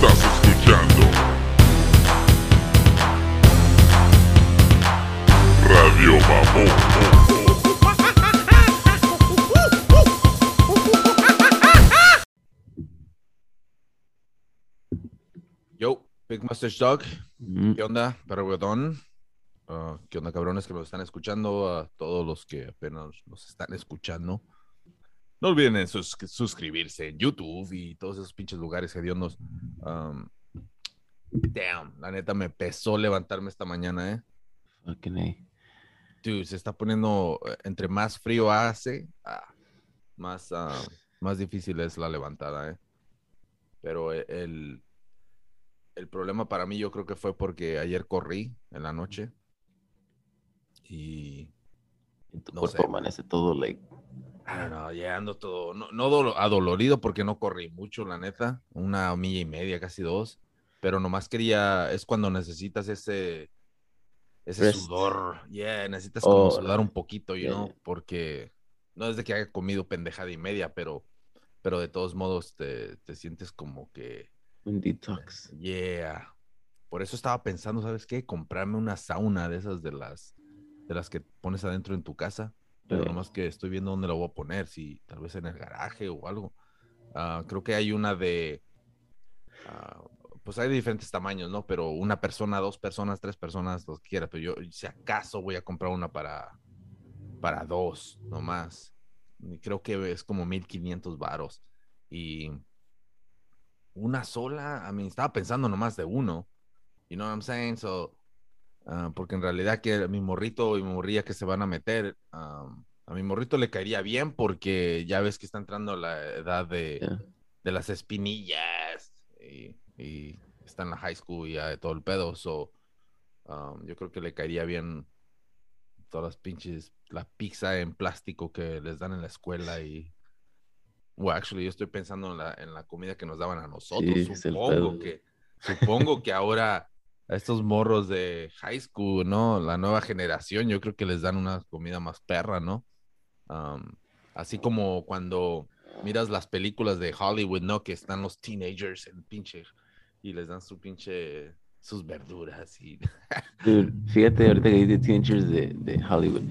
Estás escuchando Radio Mamón. Yo, Big Mustache Dog, Mm, ¿qué onda, perrodón? Ah, ¿Qué onda, cabrones que nos están escuchando? A todos los que apenas nos están escuchando. No olviden en sus- suscribirse en YouTube y todos esos pinches lugares hediondos. Um, damn, la neta me pesó levantarme esta mañana, ¿eh? fucking A. Dude, se está poniendo, eh, entre más frío hace, ah, más, ah, más difícil es la levantada, ¿eh? Pero e- el, el problema para mí yo creo que fue porque ayer corrí en la noche y Y tu No cuerpo sé. amanece todo like. Know, ya ando todo, no, no dolo- adolorido porque no corrí mucho, la neta, una milla y media, casi dos, pero nomás quería, es cuando necesitas ese, ese Rest. sudor, yeah, necesitas como Oh, sudar un poquito, yeah. porque no es de que haya comido pendejada y media, pero, pero de todos modos te, te sientes como que, Un detox. yeah, por eso estaba pensando, ¿sabes qué? Comprarme una sauna de esas de las, de las que pones adentro en tu casa pero Yeah. nomás que estoy viendo dónde lo voy a poner, si tal vez en el garaje o algo. Ah, creo que hay una de, ah, pues hay de diferentes tamaños, ¿no? Pero una persona, dos personas, tres personas, los que quiera, pero yo si acaso voy a comprar una para, para dos, nomás. Creo que es como 1500 varos. Y una sola, a mí estaba pensando nomás de uno. You know what I'm saying? So, Ah, porque en realidad que a mi morrito y mi morrilla que se van a meter, am, a mi morrito le caería bien porque ya ves que está entrando la edad de, Yeah. de las espinillas y, y está en la high school y ya de todo el pedo. So, um, yo creo que le caería bien todas las pinches, la pizza en plástico que les dan en la escuela y... Well, actually, yo estoy pensando en la, en la comida que nos daban a nosotros. Sí, supongo que, supongo que ahora a estos morros de high school, ¿no? La nueva generación, yo creo que les dan una comida más perra, ¿no? Um, así como cuando miras las películas de Hollywood, ¿no? Que están los teenagers en pinche y les dan su pinche sus verduras y fíjate ahorita que dice teenagers de, Hollywood,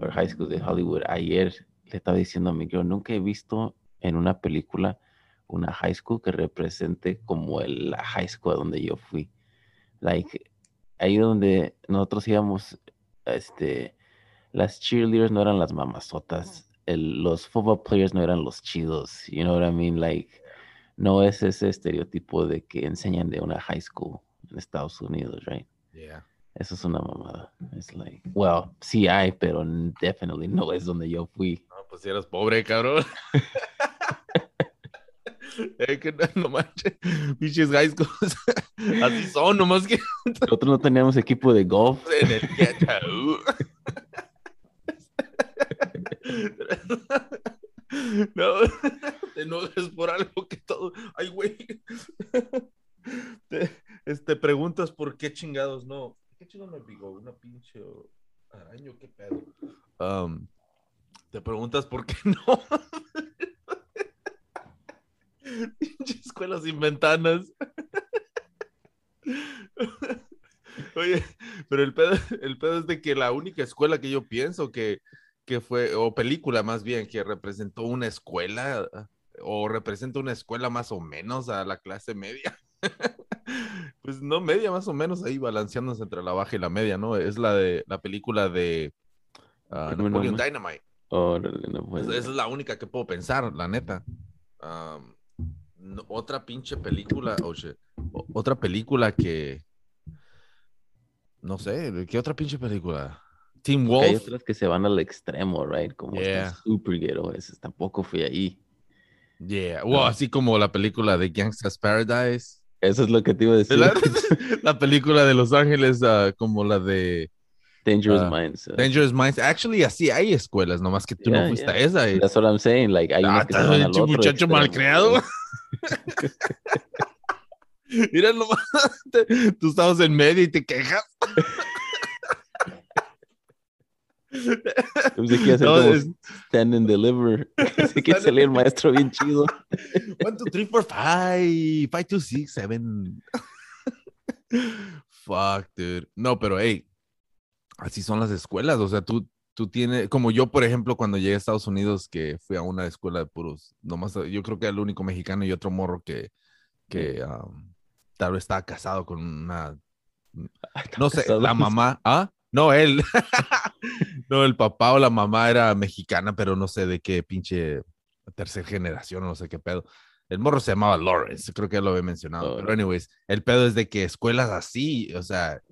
o high school de Hollywood, ayer le estaba diciendo a mi girl, nunca he visto en una película una high school que represente como el, la high school donde yo fui. Like, ahí donde nosotros íbamos, este, las cheerleaders no eran las mamazotas, el- los football players no eran los chidos, you know what I mean? Like, no es ese estereotipo de que enseñan de una high school en Estados Unidos, right? yeah. Eso es una mamada. Es like, well, sí hay, pero definitely no es donde yo fui. No, pues si eras pobre, cabrón. Es que no, no manches, pinches schools. Así son, nomás que Nosotros no teníamos equipo de golf. en el. No, te enojes por algo que todo. Ay, güey. Te este, preguntas por qué chingados no. ¿Qué chingados me picó? Una pinche araño, qué pedo. Um, te preguntas por qué no. Pinche escuelas sin ventanas. Oye, pero el pedo, el pedo es de que la única escuela que yo pienso que, que fue, o película más bien, que representó una escuela, o representa una escuela más o menos a la clase media. pues no media, más o menos ahí balanceándose entre la baja y la media, ¿no? Es la de la película de Napoleon nomás. Dynamite. Órale, no Esa puede esa es la única que puedo pensar, la neta. No- otra pinche película, oh shit, o- otra película que. No sé, ¿qué otra pinche película? Team Porque Hay Wolf. otras que se van al extremo, right? Como Yeah. Esas tampoco fui ahí. Yeah, well, así como la película de Gangsta's Paradise. Eso es lo que te iba a decir. La, la película de Los Ángeles, ah, como la de Dangerous Ah, Minds. uh, Dangerous Minds. Actually, así hay escuelas, nomás que tú Yeah, no fuiste yeah. a esa. y- That's what I'm saying. Like, hay Ah, unas que se van al otro muchacho extremo, malcriado. Mira nomás, tú estabas en medio y te quejas. Pensé que ser No, como es- stand and deliver. Pensé que salía el maestro bien chido. One, two, three, four, five. Five, two, six, seven. Fuck, dude. No, pero hey, así son las escuelas. O sea, tú, tú tienes, como yo, por ejemplo, cuando llegué a Estados Unidos, que fui a una escuela de puros, nomás, yo creo que era el único mexicano y otro morro que, que um, tal vez estaba casado con una, no sé, la mamá, ¿ah? No, él. no, el papá o la mamá era mexicana, pero no sé de qué pinche tercera generación, no sé qué pedo. El morro se llamaba Lawrence, creo que ya lo había mencionado. Oh. Pero, anyways, el pedo es de que escuelas así, o sea,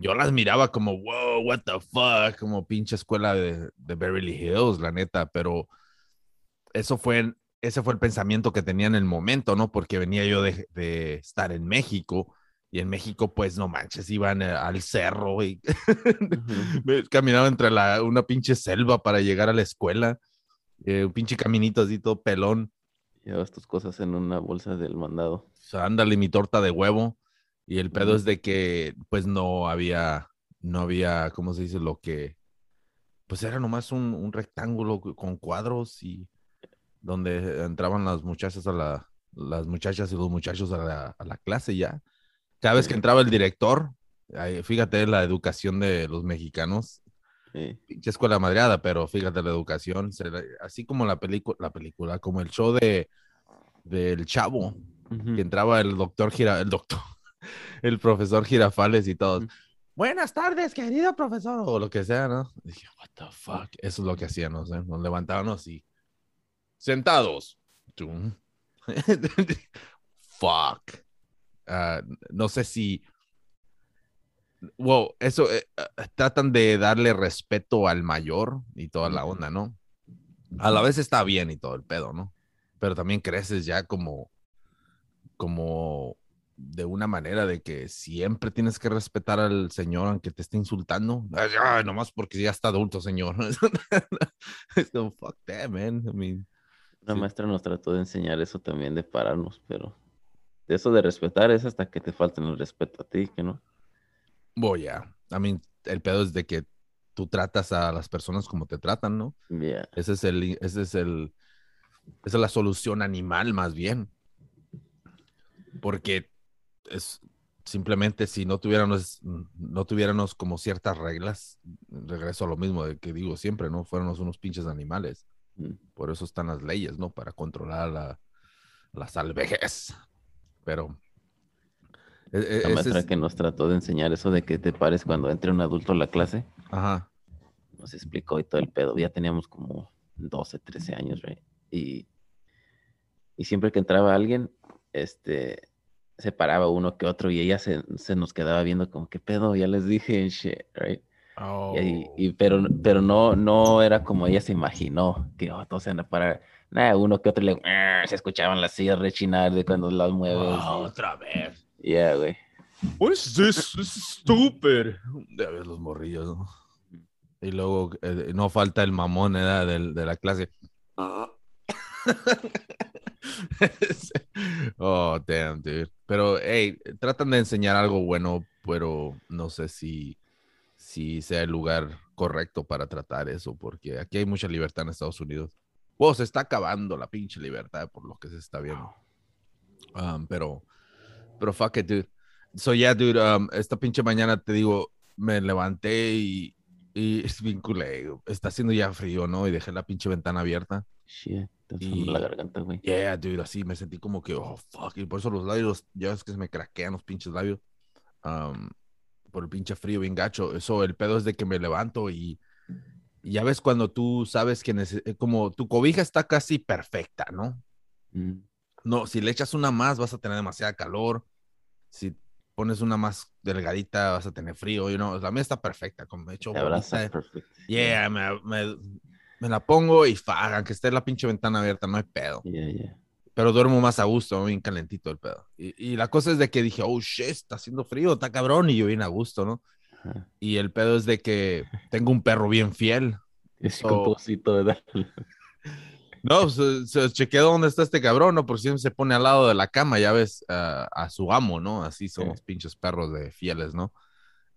yo las miraba como, wow, what the fuck, como pinche escuela de, de Beverly Hills, la neta, pero eso fue, ese fue el pensamiento que tenía en el momento, ¿no? Porque venía yo de, de estar en México y en México, pues no manches, iban eh, al cerro y me- caminaba entre la, una pinche selva para llegar a la escuela, eh, un pinche caminito así todo pelón. Llevas tus cosas en una bolsa del mandado. O sea, ándale mi torta de huevo. Y el pedo es de que, pues, no había, no había, ¿cómo se dice? Lo que, pues era nomás un, un rectángulo con cuadros y donde entraban las muchachas a la, las muchachas y los muchachos a la, a la clase ya. Cada vez que entraba el director, ahí, fíjate la educación de los mexicanos, Sí. pinche escuela madreada, pero fíjate la educación, se así como la película, la película, como el show de del chavo, que entraba el doctor Gira, el doctor, el profesor Girafales y todos. Buenas tardes, querido profesor, o lo que sea, ¿no? Dije, what the fuck, eso es lo que hacíamos, ¿eh? Nos levantábamos y sentados. Fuck. Ah, no sé si wow, eso eh, ah, tratan de darle respeto al mayor y toda la onda, ¿no? A la vez está bien y todo el pedo, ¿no? Pero también creces ya como, como de una manera de que siempre tienes que respetar al señor aunque te esté insultando. Ay, nomás porque ya está adulto, señor. es como, fuck that, man. I mean, La Sí. maestra nos trató de enseñar eso también, de pararnos, pero de eso de respetar es hasta que te falten el respeto a ti, que no. voy a. I mean, el pedo es de que tú tratas a las personas como te tratan, ¿no? Ya. Ese es el, ese es el, esa es la solución animal más bien. Porque es simplemente si no tuviéramos, no tuviéramos como ciertas reglas, regreso a lo mismo de que digo siempre, ¿no? Fuéramos unos pinches animales. Mm. Por eso están las leyes, ¿no? Para controlar la, la salvejez. Pero... e- e- La maestra es- que nos trató de enseñar eso de que te pares cuando entre un adulto a la clase, Ajá. nos explicó y todo el pedo. Ya teníamos como 12, 13 años, right? Y, y siempre que entraba alguien, este, se paraba uno que otro y ella se, se nos quedaba viendo como, ¿qué pedo? Ya les dije, shit, right? Y, Oh. y- pero, pero no, no era como ella se imaginó, que oh, todos se van a parar. Nada, uno que otro le se escuchaban las sillas rechinar de cuando las mueves. Oh, otra vez. y- Yeah, güey. What is this? This is stupid. Ya ves los morrillos, ¿no? Y luego eh, no falta el mamón ¿eh? del- de, la clase. oh, damn, dude. Pero, hey, tratan de enseñar algo bueno, pero no sé si, si sea el lugar correcto para tratar eso, porque aquí hay mucha libertad en Estados Unidos. Wow, se está acabando la pinche libertad por lo que se está viendo. Um, pero, pero fuck it, dude. So, yeah, dude, um, esta pinche mañana te digo, me levanté y, y es bien culé. Está haciendo ya frío, ¿no? Y dejé la pinche ventana abierta. Shit, Y- la garganta, güey. Yeah, dude, así me sentí como que, oh, fuck. Y por eso los labios, ya es que se me craquean los pinches labios. um, por el pinche frío bien gacho. Eso, el pedo es de que me levanto y, y ya ves cuando tú sabes que eh, como tu cobija está casi perfecta, ¿no? Mm, No, si le echas una más vas a tener demasiada calor. Si pones una más delgadita vas a tener frío. You know? La mía está perfecta, como me echo te abraza bolita. perfecto. Yeah, me, me- me la pongo y fa, aunque esté la pinche ventana abierta, no hay pedo. Yeah, yeah. Pero duermo más a gusto, bien calentito el pedo. Y, y la cosa es de que dije, oh shit, está haciendo frío, está cabrón, y yo bien a gusto, ¿no? Ajá. Y el pedo es de que tengo un perro bien fiel. No, se, se chequeé dónde está este cabrón, ¿no? Porque siempre se pone al lado de la cama, ya ves, a- a su amo, ¿no? Así son Sí. los pinches perros de fieles, ¿no?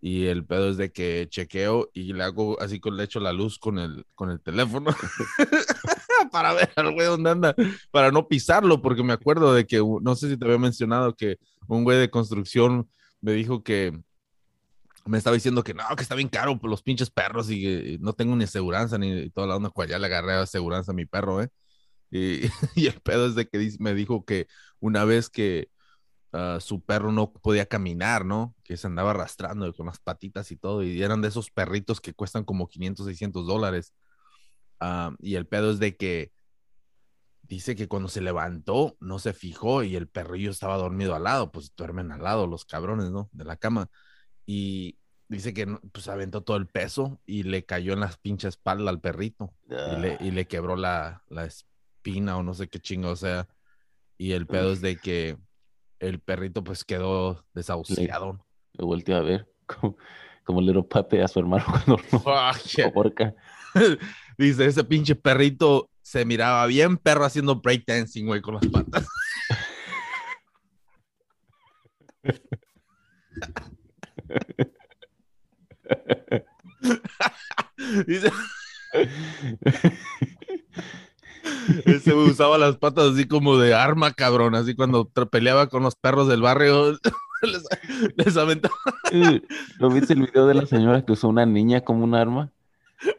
Y el pedo es de que chequeo y le hago así con le echo la luz con el, con el teléfono para ver al güey dónde anda, para no pisarlo, porque me acuerdo de que, no sé si te había mencionado que un güey de construcción me dijo que me estaba diciendo que no, que está bien caro por los pinches perros y que no tengo ni aseguranza ni toda la onda, cual ya le agarré aseguranza a mi perro, ¿eh? Y, y el pedo es de que me dijo que una vez que ah, su perro no podía caminar, ¿no? Que se andaba arrastrando con las patitas y todo, y eran de esos perritos que cuestan como 500, 600 dólares. Ah, y el pedo es de que dice que cuando se levantó no se fijó y el perrillo estaba dormido al lado, pues duermen al lado los cabrones, ¿no? De la cama. Y dice que no- pues aventó todo el peso y le cayó en las pinches espalda al perrito y le, y le quebró la, la espina o no sé qué chingo, o sea. Y el pedo es de que el perrito pues quedó desahuciado. Lo volteó a ver como, como Little Pape a su hermano cuando yeah. ahorca. Dice, ese pinche perrito se miraba bien perro haciendo breakdancing, güey, con las patas. Dice, ese usaba las patas así como de arma, cabrón, así cuando peleaba con los perros del barrio, les, les aventaba. ¿Lo viste el video de la señora que usó una niña como un arma?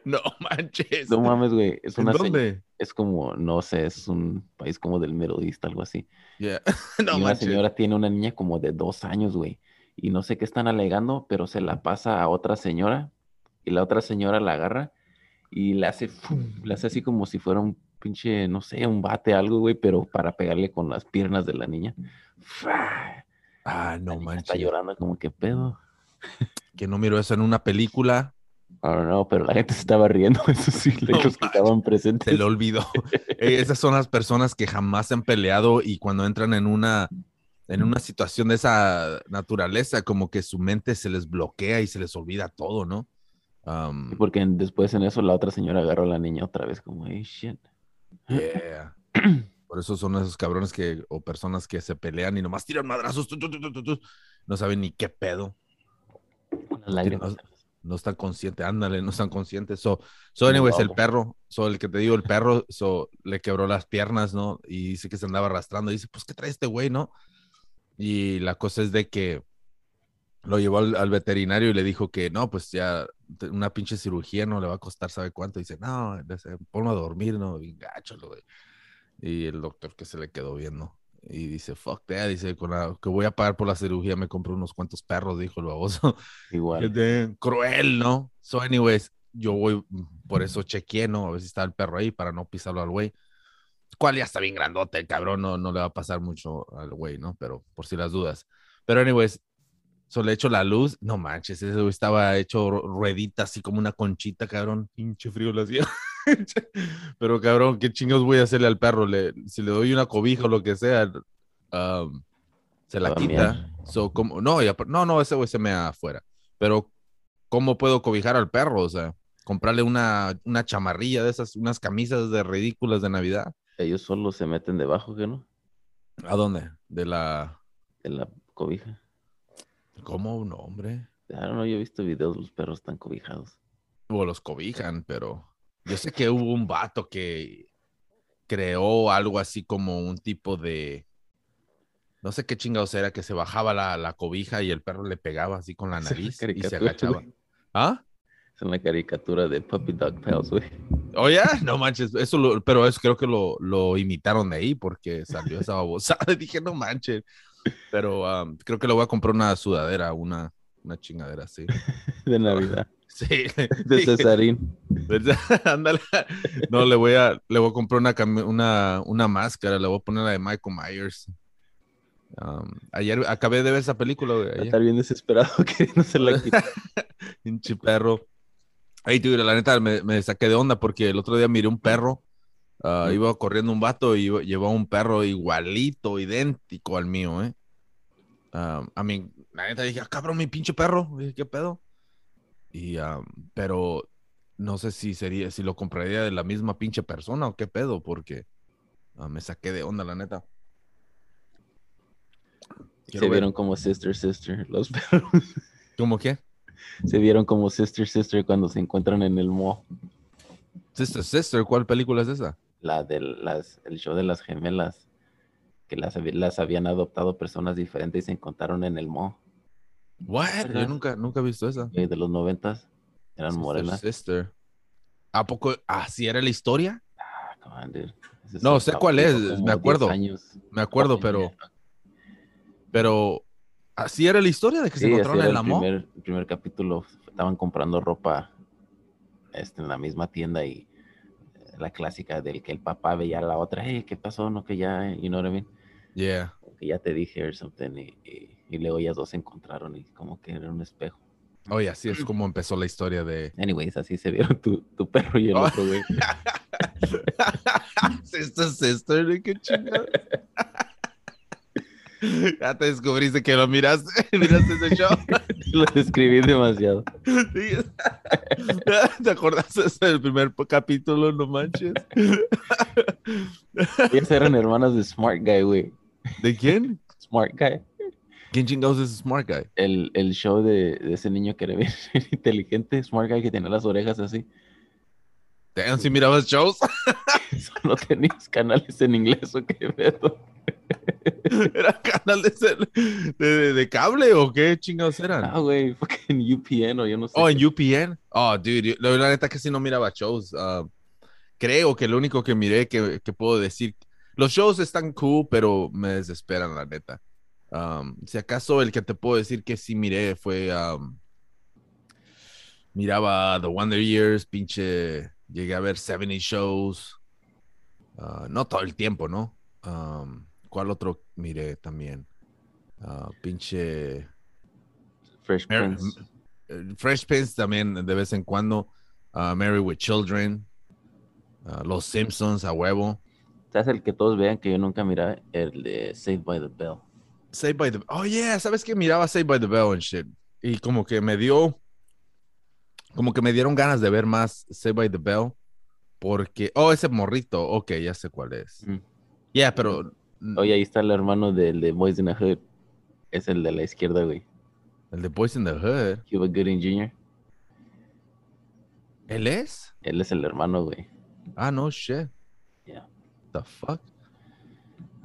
No manches. No mames, güey. Es ¿En una dónde? Es como, no sé, es un país como del Middle East, algo así. Yeah. y No una manches. señora tiene una niña como de dos años, güey. Y no sé qué están alegando, pero se la pasa a otra señora. Y la otra señora la agarra y le hace, ¡fum! le hace así como si fuera un pinche, no sé, un bate, algo, güey, pero para pegarle con las piernas de la niña. Ah, La no manches. Está llorando como que pedo. Que no miro eso en una película. I don't know, pero la gente se estaba riendo, eso sí, No los que estaban presentes. Se lo olvidó. Esas son las personas que jamás se han peleado y cuando entran en una, en una situación de esa naturaleza, como que su mente se les bloquea y se les olvida todo, ¿no? Um, Porque después en eso la otra señora agarró a la niña otra vez como, hey, shit. yeah. Por eso son esos cabrones que, o personas que se pelean y nomás tiran madrazos, tu, tu, tu, no saben ni qué pedo, lágrimas. no están conscientes, ándale, no están conscientes. So, so anyways, el perro, so, el que te digo, el perro, so, le quebró las piernas, ¿no? Y dice que se andaba arrastrando. Y dice, pues, ¿qué trae este güey, no? Y la cosa es de que lo llevó al, al veterinario y le dijo que no, pues ya una pinche cirugía no le va a costar, ¿sabe cuánto? dice, no, ponlo a dormir, no, bien gacho, güey. Y el doctor que se le quedó viendo. Y dice, fuck that, dice, con la que voy a pagar por la cirugía me compro unos cuantos perros, dijo el baboso. Igual. Cruel, ¿no? So, anyways, yo voy, mm, por eso chequeé, ¿no? A ver si está el perro ahí para no pisarlo al güey. Cual ya está bien grandote, el cabrón, no, no le va a pasar mucho al güey, ¿no? Pero por si las dudas. Pero, anyways, solo le echo la luz. No manches, ese güey estaba hecho ru- ruedita, así como una conchita, cabrón. Pinche frío lo hacía. Pero, cabrón, ¿qué chingados voy a hacerle al perro? Le, si le doy una cobija o lo que sea, um, se la quita. So, como, no, no, no, ese güey se me afuera. Pero, ¿cómo puedo cobijar al perro? O sea, comprarle una, una chamarrilla de esas, unas camisas de ridículas de Navidad. Ellos solo se meten debajo, ¿qué no? ¿A dónde? De la. De la cobija. ¿Cómo? No, hombre. Don't know, yo he visto videos, los perros están cobijados. O los cobijan, pero yo sé que hubo un vato que creó algo así como un tipo de. No sé qué chingados era, que se bajaba la, la cobija y el perro le pegaba así con la nariz y se agachaba. ¿Ah? Es una caricatura de Puppy Dog Pals, güey. Oye, no manches, eso lo, pero eso creo que lo, lo imitaron de ahí porque salió esa babosada. Dije, no manches. Pero um, creo que le voy a comprar una sudadera, una, una chingadera así. De Navidad. Sí. De Cesarín. Ándale. No, le voy a, le voy a comprar una, una, una máscara, le voy a poner la de Michael Myers. Um, ayer acabé de ver esa película, güey, estar bien desesperado queriéndose la quitar. Pinche perro. Ay, tío, la neta me, me saqué de onda porque el otro día miré un perro. ah. Iba corriendo un vato y llevaba un perro igualito, idéntico al mío, ¿eh? Ah, a mí, la neta dije, ah, cabrón, mi pinche perro. Dije, ¿qué pedo? Y, pero no sé si sería, si lo compraría de la misma pinche persona o qué pedo, porque me saqué de onda, la neta. Quiero Se ver. vieron como Sister Sister, los perros. ¿Cómo qué? Se vieron como sister sister cuando se encuentran en el mall. Sister, Sister, ¿cuál película es esa? La del las, el show de las gemelas. Que las, las habían adoptado personas diferentes y se encontraron en el mall. What? Yo nunca, nunca he visto esa. De los noventas. Eran Sister, morenas. Sister. ¿A poco así era la historia? Ah, come on, dude. Ese No, sé cuál es, me 10 acuerdo. Me acuerdo, pero, pero así era la historia de que se Sí, ese encontraron en la el mall. primer, el primer capítulo. Estaban comprando ropa este, en la misma tienda y eh, la clásica del que el papá veía a la otra, hey, ¿qué pasó? No, que ya, you know what I mean? Yeah. Que ya te dije or something. Y, y, y luego ellas dos se encontraron y como que era un espejo. Oye, así es como empezó la historia de. Anyways, así se vieron tu, tu perro y el Oh. otro, güey. sister, sister, ¿de qué chingada? Ya te descubriste que lo miraste, miraste ese show. Lo describí demasiado. Sí. ¿Te acordaste del primer capítulo? No manches. Ellas eran hermanas de Smart Guy, güey. ¿De quién? Smart Guy. ¿Quién chingados es Smart Guy? El, el show de, de ese niño que era bien inteligente, Smart Guy, que tenía las orejas así. Damn, si mirabas shows. Solo tenías canales en inglés o qué pedo. ¿Era canal de, de, de- cable o qué chingados eran? Ah, güey, fucking UPN o yo no sé. Oh, qué. en UPN. Oh, dude, yo- la, neta que sí no miraba shows. Ah, creo que lo único que miré que, que puedo decir, los shows están cool, pero me desesperan, la neta. Um, si acaso el que te puedo decir que sí miré fue, um, miraba The Wonder Years, pinche, llegué a ver 70 shows. Ah, no todo el tiempo, ¿no? Um, ¿Cuál otro miré también? Ah, pinche... Fresh Prince. eh, Fresh Prince también de vez en cuando. uh, Married with Children. uh, Los Simpsons a huevo. ¿Sabes el que todos vean que yo nunca miraba? El de Saved by the Bell. Saved by the Oh, yeah. ¿Sabes que Miraba Saved by the Bell and shit. Y como que me dio. Como que me dieron ganas de ver más Saved by the Bell. Porque. Oh, ese morrito. Ok, ya sé cuál es. Mm. Yeah, pero. Oye, ahí está el hermano del de Boys in the Hood. Es el de la izquierda, güey. El de Boys in the Hood. Cuba Gooding Jr. ¿Él es? Él es el hermano, güey. Ah, no shit. Yeah. The fuck.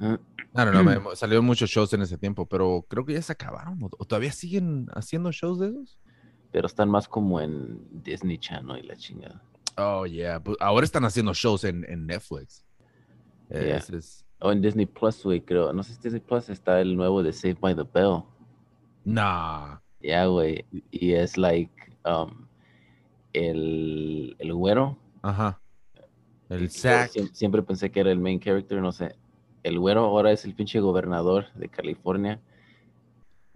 I don't know, me- salieron muchos shows en ese tiempo, pero creo que ya se acabaron. ¿O todavía siguen haciendo shows de esos? Pero están más como en Disney Channel y la chingada. Oh, yeah. pues ahora están haciendo shows en, en Netflix. Yeah. ese es- O en Disney Plus, güey, creo. No sé si Disney Plus está el nuevo de Saved by the Bell. Nah. Ya, güey. Y es like um, el, el güero. Ajá. El Zack. siem- siempre pensé que era el main character, no sé. El güero ahora es el pinche gobernador de California.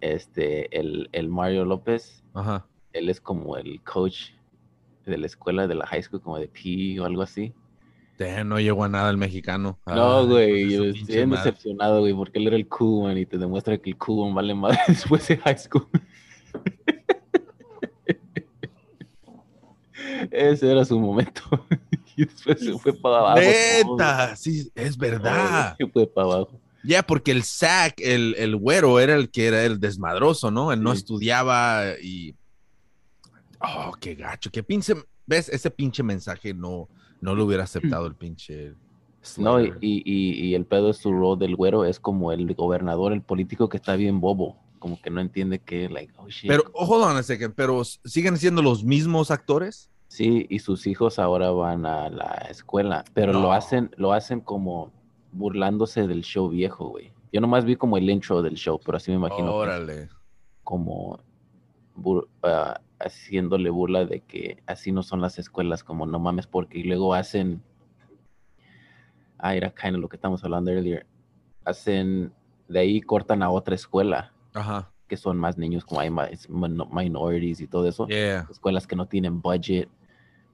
Este, el, el Mario López, Ajá. él es como el coach de la escuela de la high school, como de PE o algo así. Damn, no llegó a nada el mexicano. No, Ay, güey, yo estoy decepcionado, güey, porque él era el one y te demuestra que el one vale más después de high school. Ese era su momento. y después se fue para abajo. todo. Neta, sí, es verdad. Se fue para abajo. Ya, porque el Zack, el, el güero, era el que era el desmadroso, ¿no? Él no Sí. estudiaba y. Oh, qué gacho. Qué pinche. ¿Ves? Ese pinche mensaje no, no lo hubiera aceptado el pinche. No, y, y, y- y el pedo de su rol del güero es como el gobernador, el político que está bien bobo. Como que no entiende que, like, oh shit. Pero, oh, hold on a second, pero ¿siguen siendo los mismos actores? Sí, y sus hijos ahora van a la escuela, pero No. lo hacen, lo hacen como burlándose del show viejo, güey. Yo nomás vi como el intro del show, pero así me imagino que es Órale. como bur- ah, haciéndole burla de que así no son las escuelas, como no mames, porque y luego hacen, ah, era kind of lo que estamos hablando earlier, hacen, de ahí cortan a otra escuela, Ajá. que son más niños como hay más min- minorities y todo eso Yeah. escuelas que no tienen budget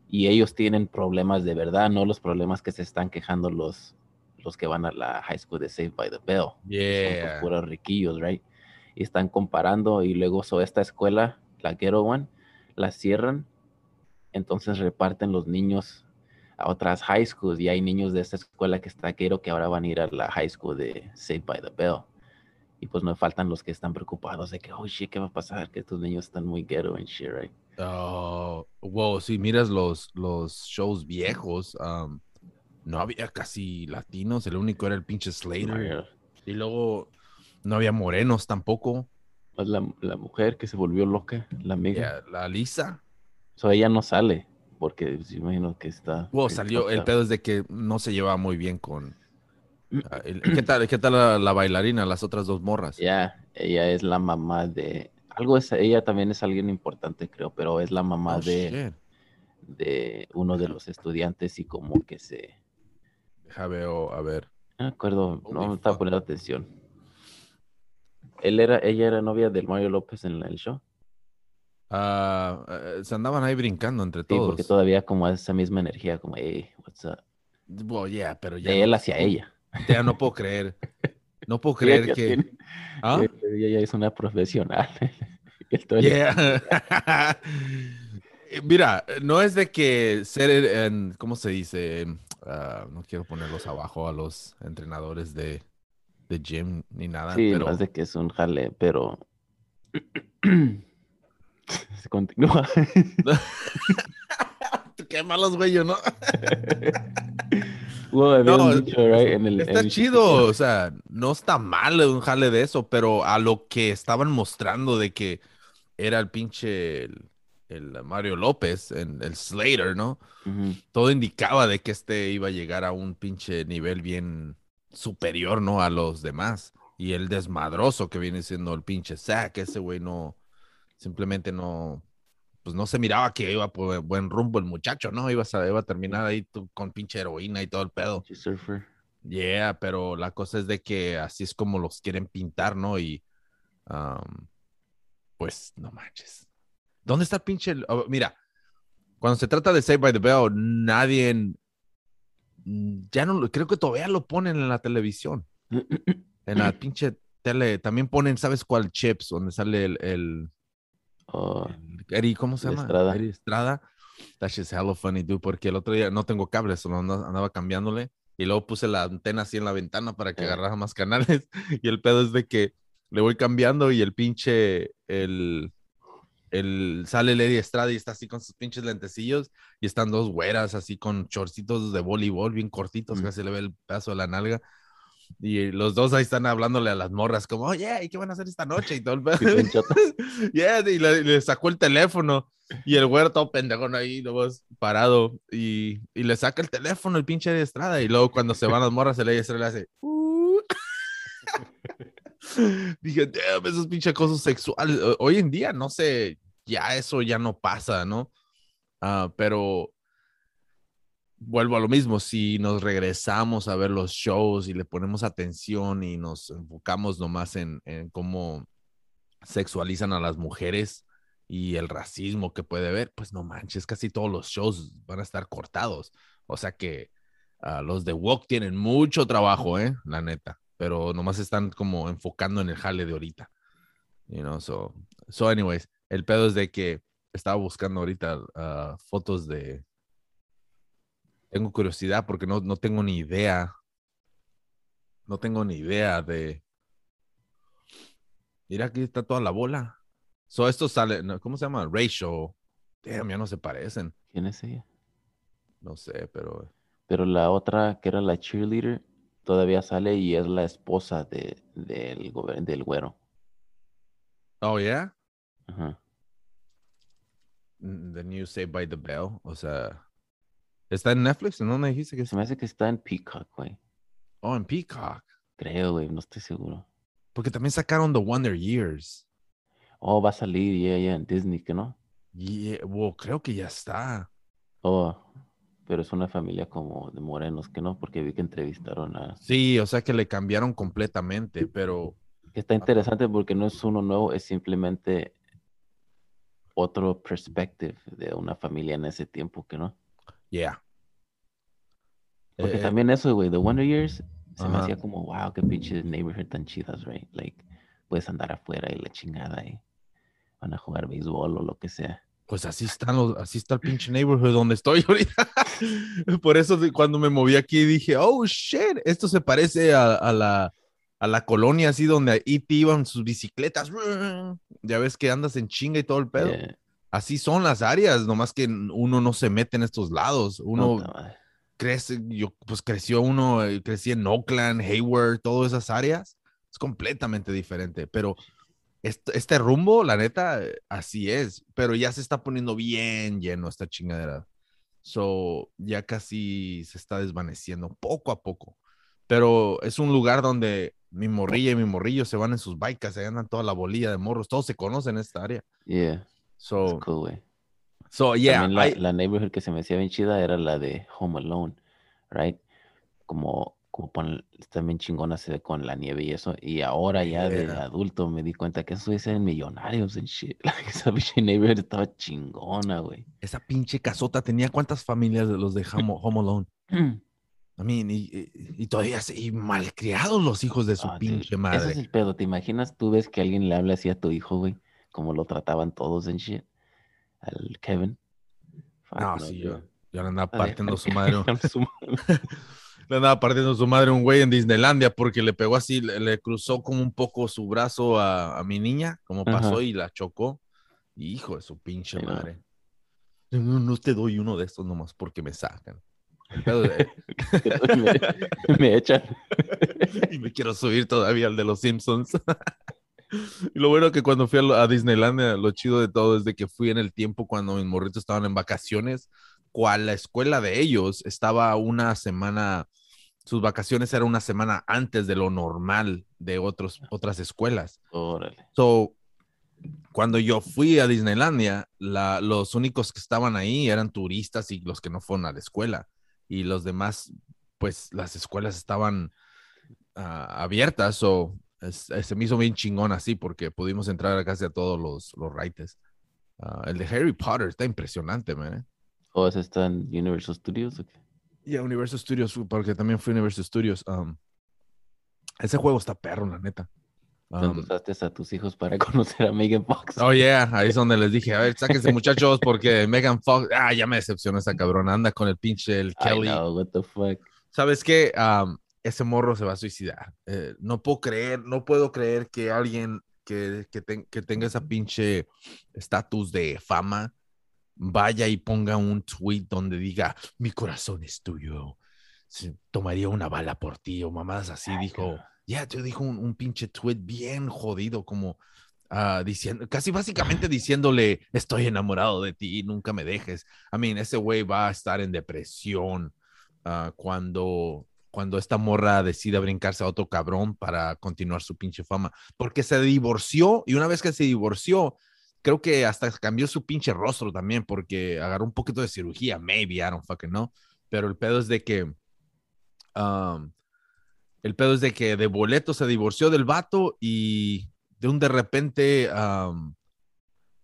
y ellos tienen problemas de verdad, no los problemas que se están quejando los, los que van a la high school de Saved by the Bell. Son pues Yeah. puros riquillos, right? Y están comparando y luego so esta escuela, la Ghetto One, la cierran, entonces reparten los niños a otras high schools y hay niños de esta escuela que está Ghetto que ahora van a ir a la high school de Saved by the Bell. Y pues no faltan los que están preocupados de que, oh shit, ¿qué va a pasar? Que estos niños están muy ghetto and shit, right? Oh, wow, si miras los, los shows viejos, um, no había casi latinos, el único era el pinche Slater. Y luego no había morenos tampoco. La, la mujer que se volvió loca, la amiga. La Lisa. So ella no sale, porque pues, imagino que está. Wow, salió, el pedo es de que no se llevaba muy bien con... ah, el- ¿Qué tal, qué tal la, la bailarina, las otras dos morras? Ya, ella es la mamá de. Algo es, ella también es alguien importante, creo, pero es la mamá Oh, de, shit. de uno de los estudiantes y como que se. Deja veo, a ver. No me acuerdo, no Holy me estaba poniendo atención. Él era, ella era novia del Mario López en el show. Ah, eh, se andaban ahí brincando entre Sí, todos. porque todavía como esa misma energía, como, hey, what's up? Well, yeah, pero ya De él hacia ella. Ya no puedo creer. No puedo creer que... tiene- ¿Ah? Ella ya es una profesional. Yeah. Mira, no es de que ser, en- ¿cómo se dice? Ah, no quiero ponerlos abajo a los entrenadores de, de gym ni nada, Sí, pero más de que es un jale, pero se continúa. qué malos güey, yo no. Bueno, habían No, dicho, right, en el- en Está el- chido, o sea, no está mal un jale de eso, pero a lo que estaban mostrando de que era el pinche el, el Mario López, en- el Slater, ¿no? Todo indicaba de que este iba a llegar a un pinche nivel bien superior, ¿no? A los demás. Y el desmadroso que viene siendo el pinche Zack, ese güey no, simplemente no, pues no se miraba que iba por buen rumbo el muchacho, ¿no? Iba a, iba a terminar ahí tú con pinche heroína y todo el pedo. Yeah, pero la cosa es de que así es como los quieren pintar, ¿no? Y, um, pues, no manches. ¿Dónde está el pinche? oh, mira, cuando se trata de Save by the Bell, nadie, ya no, lo- creo que todavía lo ponen en la televisión, en la pinche tele. También ponen, ¿sabes cuál? Chips, donde sale el, el, Oh, el Eddie, ¿cómo se llama? Estrada. Eddie Estrada. That's just hella funny, dude, porque el otro día no tengo cables, solo andaba, andaba cambiándole y luego puse la antena así en la ventana para que Eh. agarrara más canales y el pedo es de que le voy cambiando y el pinche, el, el, sale Eddie Estrada y está así con sus pinches lentecillos y están dos güeras así con chorcitos de voleibol bien cortitos, Mm. casi le ve el pedazo de la nalga. Y los dos ahí están hablándole a las morras, como, oye, ¿y qué van a hacer esta noche? Y todo el pedo. Yeah, y le, le sacó el teléfono y el güero todo pendejón ahí, luego parado y, y le saca el teléfono el pinche de Estrada y luego cuando se van las morras el Estrada le hace "Uh". Dije, damn, esos pinches acosos sexuales. O- Hoy en día, no sé, ya eso ya no pasa, ¿no? Ah, pero vuelvo a lo mismo, si nos regresamos a ver los shows y le ponemos atención y nos enfocamos nomás en, en cómo sexualizan a las mujeres y el racismo que puede haber, pues no manches, casi todos los shows van a estar cortados. O sea que ah, los de Walk tienen mucho trabajo, ¿eh? La neta, pero nomás están como enfocando en el jale de ahorita. You know, so, so anyways, el pedo es de que estaba buscando ahorita ah, fotos de... Tengo curiosidad porque no, no tengo ni idea. No tengo ni idea de... Mira, aquí está toda la bola. So, esto sale, ¿cómo se llama? Ratio. Damn, ya no se parecen. ¿Quién es ella? No sé, pero... Pero la otra, que era la cheerleader, todavía sale y es la esposa de, del, del güero. Oh, yeah? Ajá. Mm, The New Saved by the Bell. O sea... ¿Está en Netflix? ¿No me dijiste que Se me hace que está en Peacock, güey. Oh, en Peacock. Creo, güey, no estoy seguro. Porque también sacaron The Wonder Years. Oh, va a salir ya, ya en Disney, ¿que no? Yeah, well, creo que ya está. Oh, pero es una familia como de morenos, ¿que no? Porque vi que entrevistaron a... Sí, o sea que le cambiaron completamente, pero está interesante porque no es uno nuevo, es simplemente otro perspective de una familia en ese tiempo, ¿que no? yeah. Porque Eh, también eso, güey, The Wonder Years, se me hacía como, wow, qué pinches neighborhood tan chidas, right? Like, puedes andar afuera y la chingada y van a jugar béisbol o lo que sea. Pues así están los, así está el pinche neighborhood donde estoy ahorita. Por eso cuando me moví aquí dije, oh shit, esto se parece a, a la a la colonia así donde ahí te iban sus bicicletas. Ya ves que andas en chinga y todo el pedo. Yeah. Así son las áreas, nomás que uno no se mete en estos lados. Uno crece, yo pues creció uno, eh, crecí en Oakland, Hayward, todas esas áreas. Es completamente diferente, pero este, este rumbo, la neta, así es, pero ya se está poniendo bien lleno esta chingadera. So, ya casi se está desvaneciendo poco a poco. Pero es un lugar donde mi morrilla y mi morrillo se van en sus bikes, se andan toda la bolilla de morros, todos se conocen en esta área. Yeah, So, cool, güey. so yeah, la, I- la neighborhood que se me hacía bien chida era la de Home Alone, right? Como, como pon- también chingona se ve con la nieve y eso. Y ahora ya de Yeah. adulto me di cuenta que esos eran millonarios en shit. Like, esa pinche neighborhood estaba chingona, güey. esa pinche casota tenía cuántas familias de los de Home, Home Alone. I mean, y, y- y todavía y malcriados los hijos de su Ah, pinche Ese es madre. el pedo. ¿Te imaginas? Tú ves que alguien le habla así a tu hijo, güey. Como lo trataban todos en shit. Al Kevin. Fuck No, no, sí, yo, yo le andaba partiendo madre. su madre. Le andaba partiendo su madre un güey en Disneylandia porque le pegó así, le, le cruzó como un poco su brazo a, a mi niña, como pasó Ajá. y la chocó. Hijo de su pinche Sí, madre. No, no te doy uno de estos nomás porque me sacan. De- me, me echan. y me quiero subir todavía al de los Simpsons. y lo bueno que cuando fui a Disneylandia, lo chido de todo es de que fui en el tiempo cuando mis morritos estaban en vacaciones, cual la escuela de ellos estaba una semana, sus vacaciones eran una semana antes de lo normal de otros, otras escuelas. Órale. So, cuando yo fui a Disneylandia, la- los únicos que estaban ahí eran turistas y los que no fueron a la escuela. Y los demás, pues las escuelas estaban ah, abiertas. O se me hizo bien chingón así porque pudimos entrar a casi a todos los, los raites. Ah, el de Harry Potter está impresionante, man. ¿eh? ¿O ese está en Universal Studios? o qué? Y a Universal Studios, porque también fui a Universal Studios. um, ese juego está perro, la neta. Um, ¿Dónde usaste a tus hijos para conocer a Megan Fox? Oh, yeah, ahí es donde les dije, a ver, sáquense muchachos, porque Megan Fox, ah, ya me decepcionó esa cabrona, anda con el pinche el I Kelly. know, what the fuck. ¿Sabes qué? Am, ese morro se va a suicidar. Eh, no puedo creer, no puedo creer que alguien que, que tenga esa pinche estatus de fama vaya y ponga un tweet donde diga, mi corazón es tuyo, tomaría una bala por ti o mamadas así, Ay, dijo. Ya, te dijo un, un pinche tweet bien jodido, como ah, diciendo, casi básicamente diciéndole, estoy enamorado de ti, nunca me dejes. I mean, ese güey va a estar en depresión ah, cuando, cuando esta morra decida brincarse a otro cabrón para continuar su pinche fama, porque se divorció y una vez que se divorció, creo que hasta cambió su pinche rostro también, porque agarró un poquito de cirugía, maybe, I don't fucking know, pero el pedo es de que... um, el pedo es de que de boleto se divorció del vato y de un de repente, um,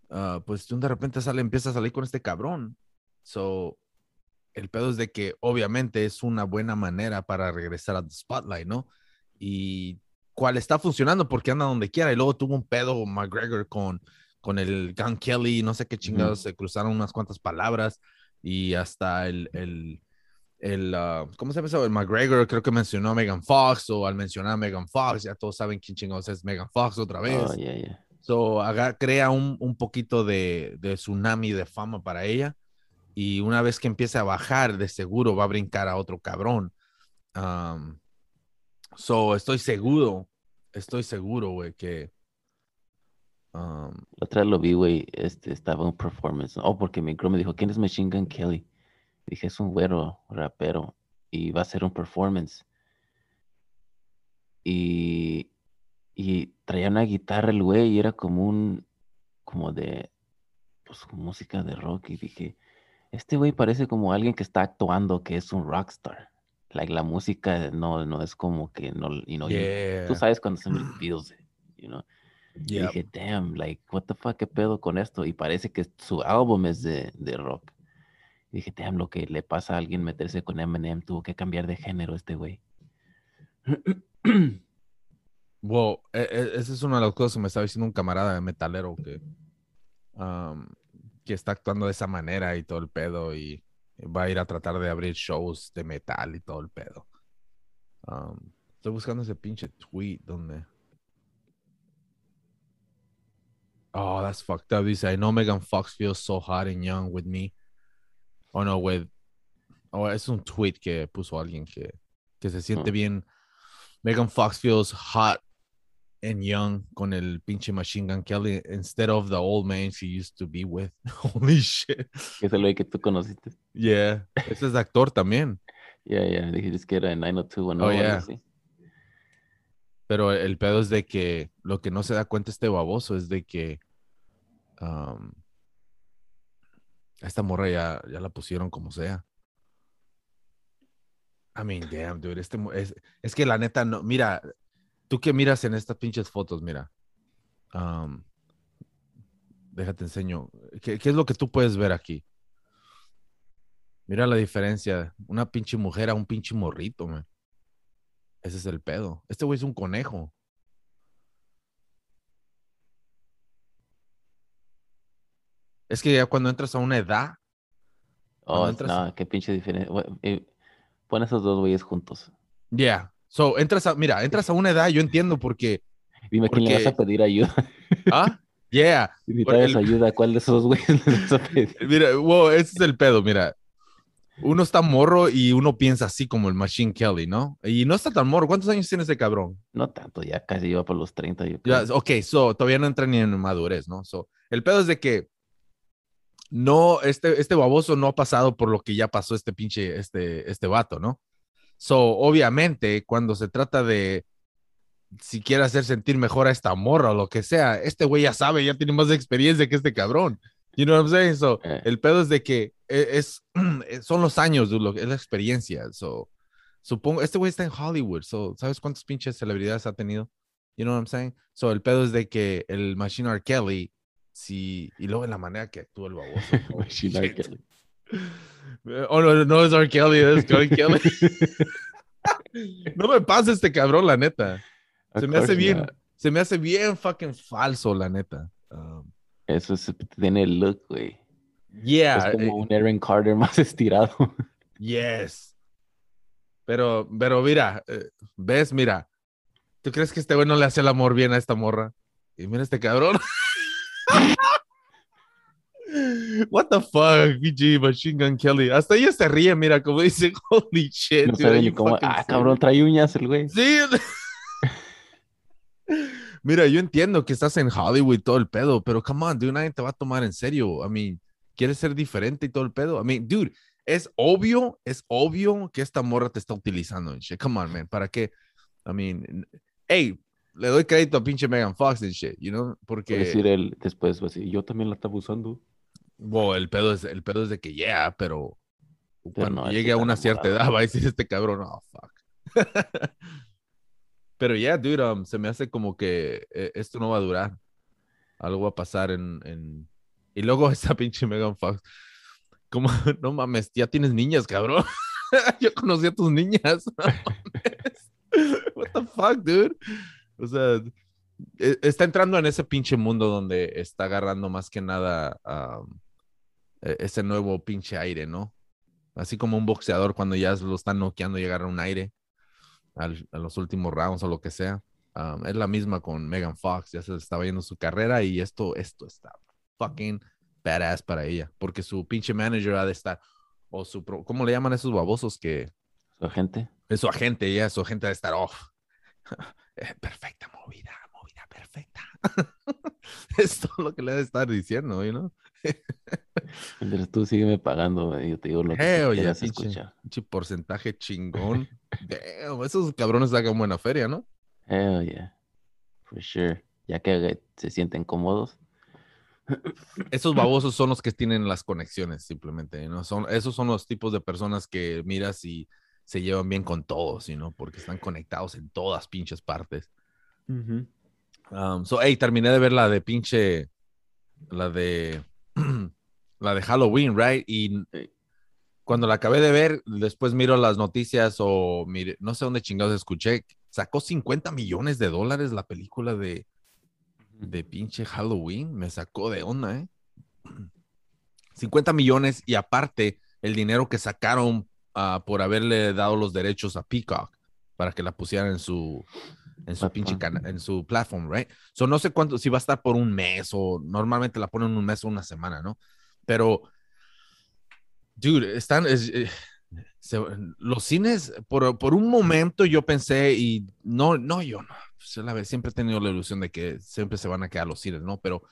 ah, pues de un de repente sale, empieza a salir con este cabrón. So, el pedo es de que obviamente es una buena manera para regresar al spotlight, ¿no? Y cuál está funcionando porque anda donde quiera. Y luego tuvo un pedo McGregor con, con el Gun Kelly, no sé qué chingados, se cruzaron unas cuantas palabras y hasta el, el, el ah, ¿cómo se llama eso? El McGregor creo que mencionó a Megan Fox o al mencionar a Megan Fox, ya todos saben quién chingados es Megan Fox otra vez. Oh, yeah, yeah. So, haga- crea un, un poquito de, de tsunami de fama para ella. Y una vez que empiece a bajar, de seguro va a brincar a otro cabrón. Um, so, estoy seguro, estoy seguro, güey, que. Um, La otra vez lo vi, güey, este, estaba un performance. Oh, porque mi me dijo, ¿quién es Machine Gun Kelly? Dije, es un güero, rapero, y va a hacer un performance. Y, y traía una guitarra el güey y era como un, como de, pues, música de rock. Y dije, este güey parece como alguien que está actuando que es un rockstar. Like, la música no, no es como que, no, you know, you- yeah, tú sabes cuando son videos, you know. Y yeah. dije, damn, like, what the fuck, qué pedo con esto. Y parece que su álbum es de, de rock. Y dije, damn, lo que le pasa a alguien meterse con Eminem, tuvo que cambiar de género este güey. Wow, e- e- esa es una de las cosas que me estaba diciendo un camarada metalero que, um, que está actuando de esa manera y todo el pedo y va a ir a tratar de abrir shows de metal y todo el pedo. Um, Estoy buscando ese pinche tweet donde. Oh, that's fucked up. Dice, I know Megan Fox feels so hot and young with me. Oh, no, with. Oh, es un tweet que puso alguien que, que se siente Oh. bien. Megan Fox feels hot and young con el pinche Machine Gun Kelly instead of the old man she used to be with. Holy shit. Que es el güey que tú conociste. Yeah. Ese es actor también. Ya, ya, dijiste que era en 90210. Oh, algo yeah. así. Pero el pedo es de que lo que no se da cuenta este baboso es de que esta morra ya, ya la pusieron como sea. I mean, damn, dude. Este, es, que la neta no. Mira, tú que miras en estas pinches fotos, mira. déjate enseño. ¿Qué, es lo que tú puedes ver aquí? Mira la diferencia. Una pinche mujer a un pinche morrito. Ese es el pedo. Este güey es un conejo. Es que ya cuando entras a una edad, Oh, entras- no, qué pinche diferencia. Bueno, eh, Pon esos dos güeyes juntos. yeah. So, entras a, mira, entras a una edad, yo entiendo porque, Dime quién le vas a Porque- pedir ayuda. ah, yeah. Si necesitas el- ayuda, ¿cuál de esos güeyes le vas a pedir? Mira, wow, ese es el pedo, mira. Uno está morro y uno piensa así como el Machine Kelly, ¿no? Y no está tan morro. ¿Cuántos años tiene ese cabrón? No tanto, ya casi iba por los 30. Yo Ya, creo. ok, so, todavía no entra ni en madurez, ¿no? So, el pedo es de que no, este, este baboso no ha pasado por lo que ya pasó este pinche, este, este vato, ¿no? So, obviamente, cuando se trata de si quiere hacer sentir mejor a esta morra o lo que sea, este güey ya sabe, ya tiene más experiencia que este cabrón. You know what I'm saying? So, Eh. el pedo es de que e- es, son los años, dude, lo es la experiencia. So, supongo, este güey está en Hollywood, so, ¿sabes cuántas pinches celebridades ha tenido? You know what I'm saying? So, el pedo es de que el Machine R. Kelly, sí, y luego en la manera que actúa el baboso. shit. Kelly. Oh, no, no es R. Kelly, es Kelly Kelly. no me pasa este cabrón, la neta. Of Se me hace bien, not. se me hace bien fucking falso, la neta. Um, Eso es, tiene el look, güey. yeah, es eh, como un Aaron Carter más estirado. Yes. Pero, pero mira, eh, ves, mira. ¿Tú crees que este güey no le hace el amor bien a esta morra? Y mira este cabrón. What the fuck, PG Machine Gun Kelly. Hasta ella se ríe, mira, como dice, holy shit. No dude, sabe ni cómo. Ah, serious?" cabrón, trae uñas el güey. Sí. Mira, yo entiendo que estás en Hollywood y todo el pedo, pero come on, dude, nadie te va a tomar en serio. I mean, quieres ser diferente y todo el pedo. I mean, dude, es obvio, es obvio que esta morra te está utilizando shit. Come on, man, ¿para qué? I mean, hey, le doy crédito a pinche Megan Fox and shit, you know, Por porque decir él después, pues, yo también la estaba usando. wow, el pedo es el pedo es de que yeah, pero cuando no, llegue a una cierta edad va a decir este cabrón, oh fuck. pero ya, dude, um, se me hace como que eh, esto no va a durar. Algo va a pasar en, en... y luego esa pinche Megan Fox. Como, no mames, ya tienes niñas, cabrón. Yo conocí a tus niñas. no mames. What the fuck, dude? O sea, e- está entrando en ese pinche mundo donde está agarrando más que nada um, e- ese nuevo pinche aire, ¿no? Así como un boxeador cuando ya lo están noqueando y agarra un aire al- a los últimos rounds o lo que sea. Um, es la misma con Megan Fox, ya se le estaba yendo su carrera y esto, esto está fucking badass para ella, porque su pinche manager ha de estar, o su, pro- ¿cómo le llaman a esos babosos que Su agente. es su agente, ya, su agente ha de estar off. Eh, perfecta movida, movida perfecta. es todo lo que le ha de estar diciendo, ¿no? Entonces tú sígueme pagando, yo te digo lo que pinche. escuchar. Pinche porcentaje chingón. Damn, esos cabrones sacan buena feria, ¿no? Hell yeah. For sure. Ya que eh, se sienten cómodos. Esos babosos son los que tienen las conexiones, simplemente, ¿no? Son, esos son los tipos de personas que miras y se llevan bien con todos, ¿no? Porque están conectados en todas pinches partes. Um, so, hey, terminé de ver la de pinche, la de, la de Halloween, right? Y Sí. cuando la acabé de ver, después miro las noticias o mire, no sé dónde chingados escuché, sacó 50 millones de dólares la película de, de pinche Halloween, me sacó de onda, ¿eh? 50 millones y aparte el dinero que sacaron ah, por haberle dado los derechos a Peacock. para que la pusieran en su en su pinche en su platform, right? So no sé cuánto, si va a estar por un mes o normalmente la ponen un mes o una semana, ¿no? Pero, dude, están, es- eh, se- los cines, por, por un momento yo pensé, y no, no, yo no, pues, siempre he tenido la ilusión de que siempre se van a quedar los cines, ¿no? Pero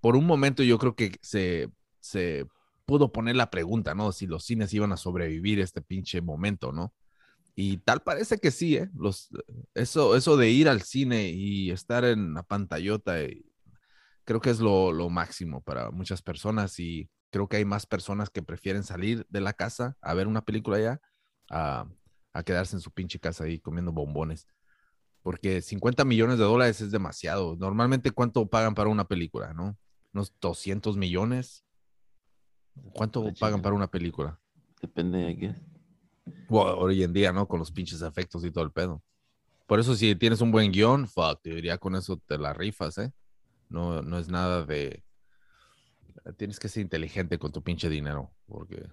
por un momento yo creo que se, se pudo poner la pregunta, ¿no? Si los cines iban a sobrevivir este pinche momento, ¿no? Y tal parece que sí, ¿eh? Eso, eso de ir al cine y estar en la pantallota, eh, creo que es lo, máximo para muchas personas y creo que hay más personas que prefieren salir de la casa a ver una película allá a, a quedarse en su pinche casa ahí comiendo bombones. Porque 50 millones de dólares es demasiado. Normalmente, ¿cuánto pagan para una película, no? Unos 200 millones. ¿Cuánto pagan para una película? Depende, I guess. Bueno, hoy en día, ¿no? Con los pinches efectos y todo el pedo. Por eso, si tienes un buen guion, fuck, te diría con eso te la rifas, ¿eh? No, no es nada de. Tienes que ser inteligente con tu pinche dinero, porque.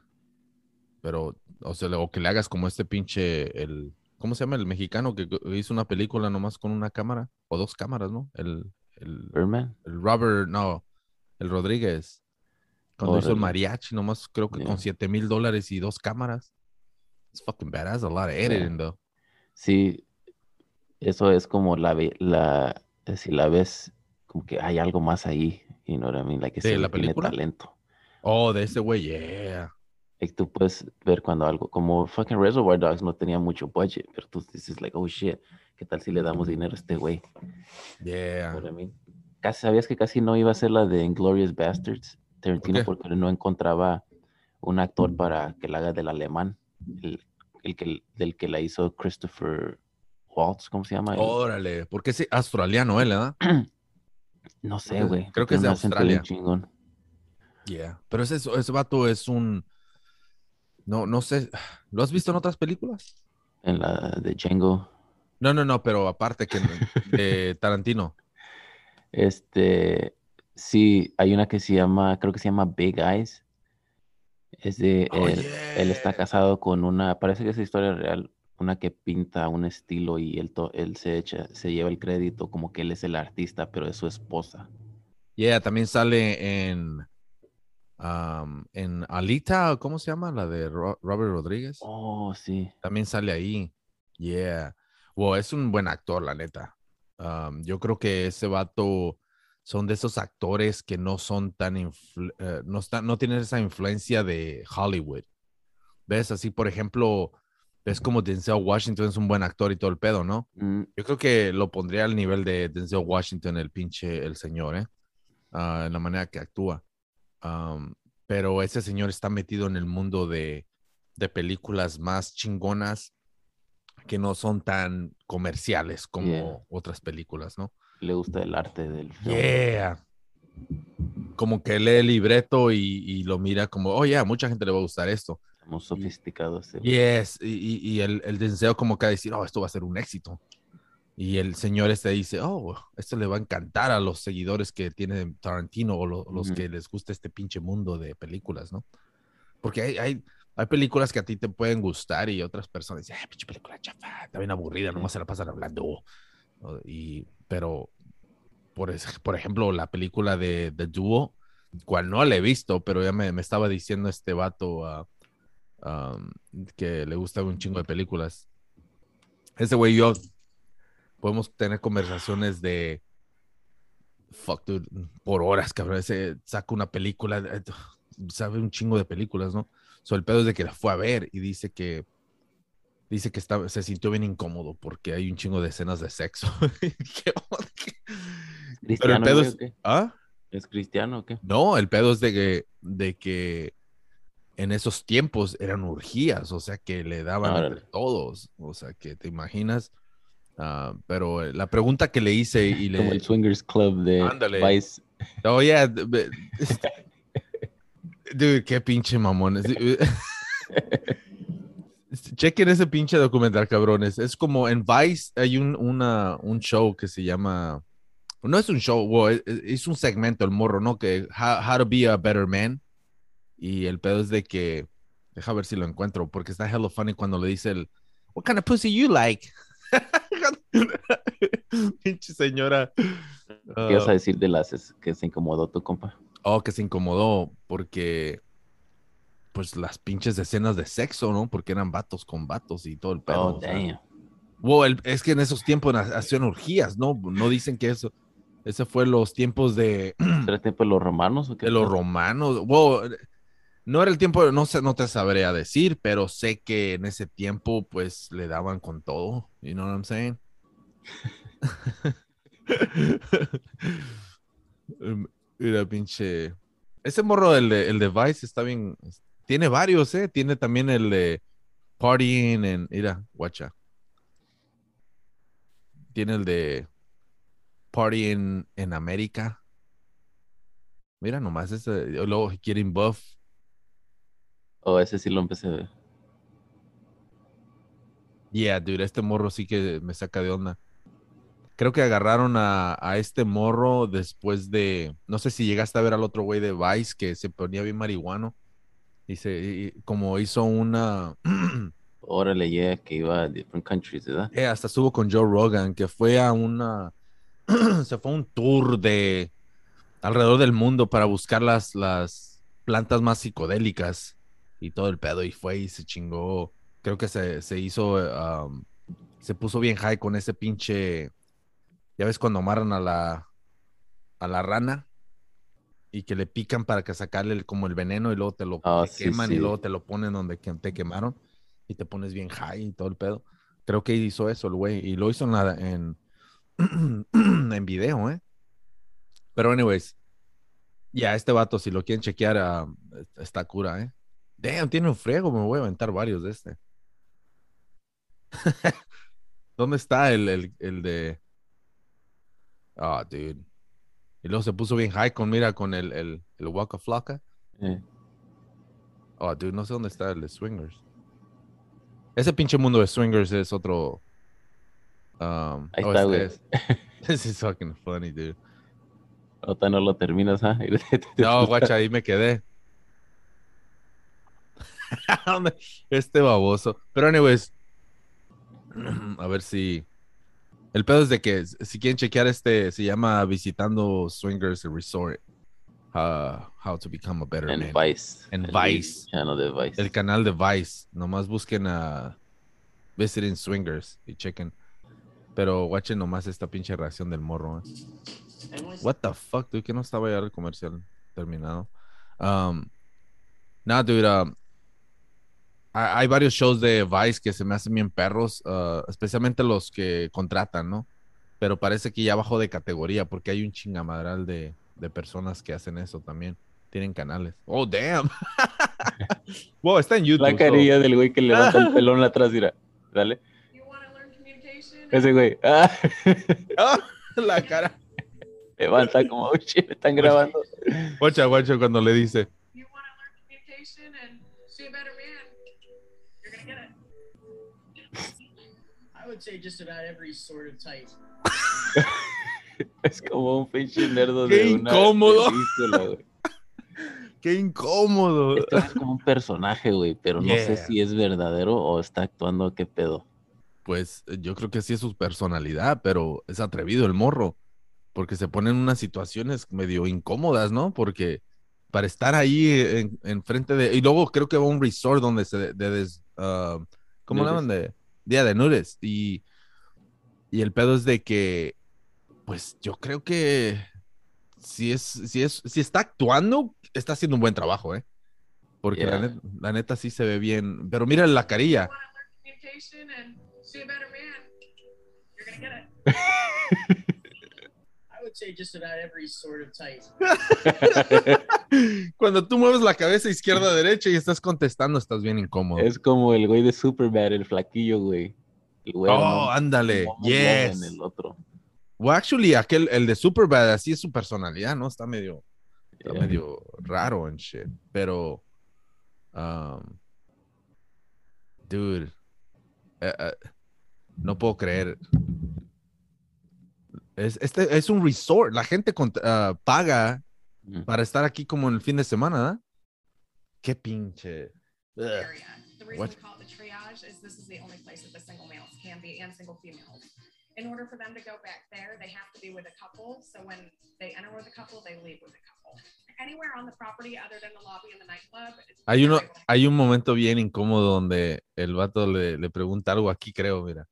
Pero, o sea, o que le hagas como este pinche. El, ¿Cómo se llama el mexicano que hizo una película nomás con una cámara? O dos cámaras, ¿no? El, el, Birdman. el Robert, no, el Rodríguez. Cuando hizo el mariachi, nomás creo que Yeah. con 7 mil dólares y dos cámaras. It's fucking badass, a lot of editing, though. Sí, eso es como la, la, si la ves, como que hay algo más ahí, you know what I mean? Like, ¿De ese la tiene película? talento. Oh, de ese güey, yeah. Like, tú puedes ver cuando algo, como fucking Reservoir Dogs no tenía mucho budget, pero tú dices, like, oh shit, ¿qué tal si le damos dinero a este güey? You Yeah. know what I mean? Casi, ¿Sabías que casi no iba a ser la de Inglorious Bastards? Tarantino, porque no encontraba un actor para que la haga del alemán, el, el que, del que la hizo Christopher Waltz, ¿cómo se llama? Órale, porque es australiano él, ¿verdad? No sé, güey. creo que es de Australia. chingón. Yeah. Pero ese, ese vato es un. No, no sé. ¿Lo has visto en otras películas? En la de Django. No, no, no, pero aparte que de Tarantino. Este, sí, hay una que se llama, creo que se llama Big Eyes. Es de, Oh, él, él está casado con una, parece que es historia real, una que pinta un estilo y él, to- él se echa, se lleva el crédito como que él es el artista, pero es su esposa. Yeah, también sale en. um, en Alita, ¿cómo se llama? La de Ro- Robert Rodríguez. Oh, sí. También sale ahí. Yeah. Wow, es un buen actor, la neta. Um, yo creo que ese vato son de esos actores que no son tan, influ- eh, no, no tienen esa influencia de Hollywood. ¿Ves? Así, por ejemplo, ves como Denzel Washington es un buen actor y todo el pedo, ¿no? Mm, Yo creo que lo pondría al nivel de Denzel Washington, el pinche, el señor, ¿eh? Ah, en la manera que actúa. Am, pero ese señor está metido en el mundo de, de películas más chingonas que no son tan comerciales como Yeah. otras películas, ¿no? Le gusta el arte del film. Yeah. Como que lee el libreto y, y lo mira como, oh, yeah, mucha gente le va a gustar esto. Muy sofisticado ese güey. Yes, y, y- y el, el deseo como que a decir, oh, esto va a ser un éxito. Y el señor este dice, oh, esto le va a encantar a los seguidores que tiene Tarantino o lo- los Ujú. que les gusta este pinche mundo de películas, ¿no? Porque hay, hay, hay películas que a ti te pueden gustar y otras personas dicen, ah, pinche película chafa, está bien aburrida, nomás se la pasan hablando. ¿no? Y, pero, por, es- por ejemplo, la película de The Duo, cual no la he visto, pero ya me, me estaba diciendo este vato que le gusta un chingo de películas. Ese güey y yo podemos tener conversaciones de fuck, dude, por horas, cabrón. Ese saca una película, eh, sabe un chingo de películas, ¿no? So, el pedo es de que la fue a ver y dice que dice que está, se sintió bien incómodo porque hay un chingo de escenas de sexo. ¿Qué Pero el ¿Cristiano, pedo es, qué? ¿ah? ¿Es cristiano o qué? No, el pedo es de que, de que en esos tiempos eran urgías, o sea que le daban entre Órale. todos, o sea que te imaginas. Ah, pero eh, la pregunta que le hice y Como le. el Swingers Club de Ándale. Vice. Oh, yeah. Dude, qué pinche mamones. Chequen ese pinche documental, cabrones. Es como en Vice hay un, una, un show que se llama. No es un show, wow, es, un segmento, el morro, ¿no? Que how, how to be a better man. Y el pedo es de que. Deja ver si lo encuentro, porque está hello funny cuando le dice el. What kind of pussy you like? Pinche señora. ¿Qué ibas a Ah, decir de las que se incomodó tu compa? oh, que se incomodó porque, pues, las pinches escenas de sexo, ¿no? Porque eran vatos con vatos y todo el pedo. Oh, damn. Wow, el- es que en esos tiempos ha- hacían orgías, ¿no? No dicen que eso. Ese fue los tiempos de, ¿Era tiempo de los romanos o qué? de los romanos. Wow, no era el tiempo, no sé, no te sabría decir, pero sé que en ese tiempo, pues, le daban con todo. You know what I'm saying? Em, Mira, pinche. Ese morro, el de, el de Vice, está bien. Tiene varios, ¿eh? Tiene también el de Partying en. Mira, guacha. Tiene el de Partying en América. Mira, nomás ese. Luego Getting Buff. Oh, ese sí lo empecé a ver. Yeah, dude, este morro sí que me saca de onda. Creo que agarraron a, a este morro después de, no sé si llegaste a ver al otro güey de Vice que se ponía bien marihuano y se, y- como hizo una, Órale, yeah, que iba a different countries, ¿verdad? eh, hasta estuvo con Joe Rogan, que fue a una, se fue a un tour de alrededor del mundo para buscar las, las plantas más psicodélicas y todo el pedo y fue y se chingó, creo que se, se hizo, um, se puso bien high con ese pinche, ya ves cuando amarran a la, a la rana y que le pican para que sacarle el- como el veneno y luego te lo Ah, te sí, queman y luego te lo ponen donde te quemaron y te pones bien high y todo el pedo. Creo que hizo eso el güey y lo hizo en, la- en, en video, ¿eh? Pero anyways, ya este vato, si lo quieren chequear, ah, está cura, ¿eh? Damn, tiene un friego, me voy a aventar varios de este. ¿Dónde está el, el, el de... Ah, dude. Y luego se puso bien high con, mira, con el, el, el Waka Flocka. Eh, Oh, dude, no sé dónde está el de Swingers. Ese pinche mundo de Swingers es otro... um, Ahí oh, está, este güey. es. This is fucking funny, dude. Ahorita no lo terminas, ¿ah? No, guacha, ahí me quedé. este baboso. Pero, anyways, a ver si. El pedo es de que si quieren chequear este, se llama Visitando Swingers Resort. Uh, how to become a better En man. Vice. En el Vice. Channel de Vice. El canal de Vice. Nomás busquen a Visiting Swingers y chequen. Pero watchen nomás esta pinche reacción del morro. ¿eh? What the fuck, dude, que no estaba ya el comercial terminado. Um, nada, dude, um, hay, varios shows de Vice que se me hacen bien perros, uh, especialmente los que contratan, ¿no? Pero parece que ya bajó de categoría porque hay un chingamadral de, de personas que hacen eso también. Tienen canales. Oh, damn. wow, está en YouTube. La so- carilla del güey que levanta el pelón atrás, mira. Dale. You want to learn communication? Ese güey. Ah, Ah, la cara. levanta como, oh shit, me están grabando. Guacha, guacha, cuando le dice. You want to learn communication and see a better man? You're gonna get it. I would say just about every sort of type. Es como un pinche nerdo Qué de una incómodo. película, güey. Qué incómodo. Esto es como un personaje, güey, pero no sé Yeah. si es verdadero o está actuando qué pedo. Pues eh, yo creo que sí es su personalidad, pero es atrevido el morro, porque se pone en unas situaciones medio incómodas, ¿no? Porque para estar ahí en, en frente de... Y luego creo que va a un resort donde se... De, des- ah, ¿Cómo le llaman? De, día de nudes. Y, y el pedo es de que, pues yo creo que si es, si es, si está actuando, está haciendo un buen trabajo, ¿eh? Porque la, net- la neta sí se ve bien. Pero mira la carilla. You want to learn communication and see a better man? You're gonna get it. I would say just about every sort of type. Cuando tú mueves la cabeza izquierda a derecha y estás contestando, estás bien incómodo. Es como el güey de Superbad, el flaquillo, güey. El güey oh, no- ándale. no habla en Yes. el otro. Well, actually, aquel, el de Superbad, así es su personalidad, ¿no? Está medio, está Yeah. medio raro en shit. Pero, um, dude, eh, eh, no puedo creer. Es, este es un resort. La gente cont- ah, paga Mm. para estar aquí como en el fin de semana, ¿verdad? Qué pinche. The reason What? we call it the triage is this is the only place that the single males can be and single females. In order for them to go back there, they have to be with a couple. So when they enter with a couple, they leave with a couple. Anywhere on the property other than the lobby and the nightclub. it's Hay, uno, hay un momento bien incómodo donde el vato le, le pregunta algo aquí, creo, mira.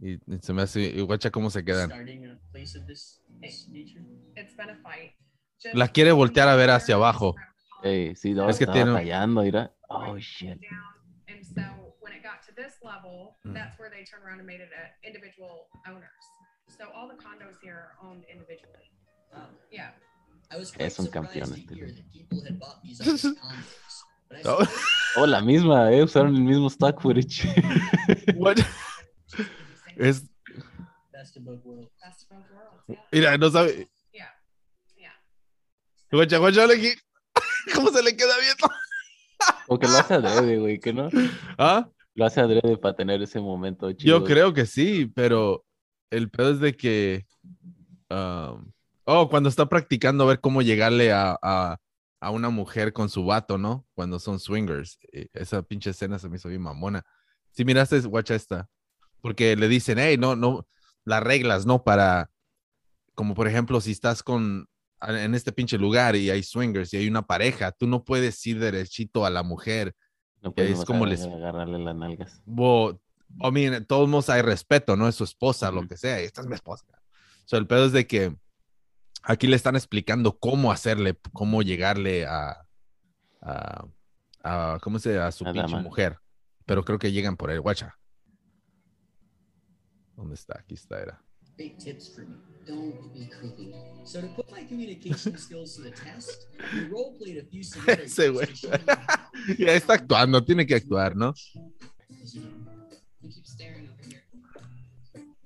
Y, se me hace, y guacha cómo se quedan. La quiere voltear a ver hacia abajo. the Ey, sí, no, Es que tiene- fallando, mira. Oh, shit. Es un campeón este Oh. Oh, la misma, eh. Usaron el mismo stock footage. What? Es, mira, no sabe. Yeah. Yeah. Guacha, guacha, qui- ¿Cómo se le queda viendo? O que lo hace adrede, güey, que no. ¿Ah? Lo hace adrede para tener ese momento chido. Yo creo que sí, pero el pedo es de que. um, oh, cuando está practicando a ver cómo llegarle a, a, a una mujer con su vato, ¿no? Cuando son swingers. Eh, Esa pinche escena se me hizo bien mamona. Si miraste, guacha esta. Porque le dicen, hey, no, no, las reglas, ¿no? Para. Como por ejemplo, si estás con. En este pinche lugar y hay swingers y hay una pareja, tú no puedes ir derechito a la mujer No puedes es como les- agarrarle las nalgas. Bo- I mean, todos modos hay respeto, ¿no? Es su esposa, lo que sea. Esta es mi esposa. O sea, el pedo es de que aquí le están explicando cómo hacerle, cómo llegarle a, a, a- ¿cómo se A su A pinche dama. mujer. Pero creo que llegan por él, guacha. ¿Dónde está? Aquí está, era. Big tips for me. Don't be creepy. So to put my communication skills to the test, we role played a few scenarios Ese güey. to show me how- Ya está actuando, tiene que actuar, ¿no? You keep staring over here.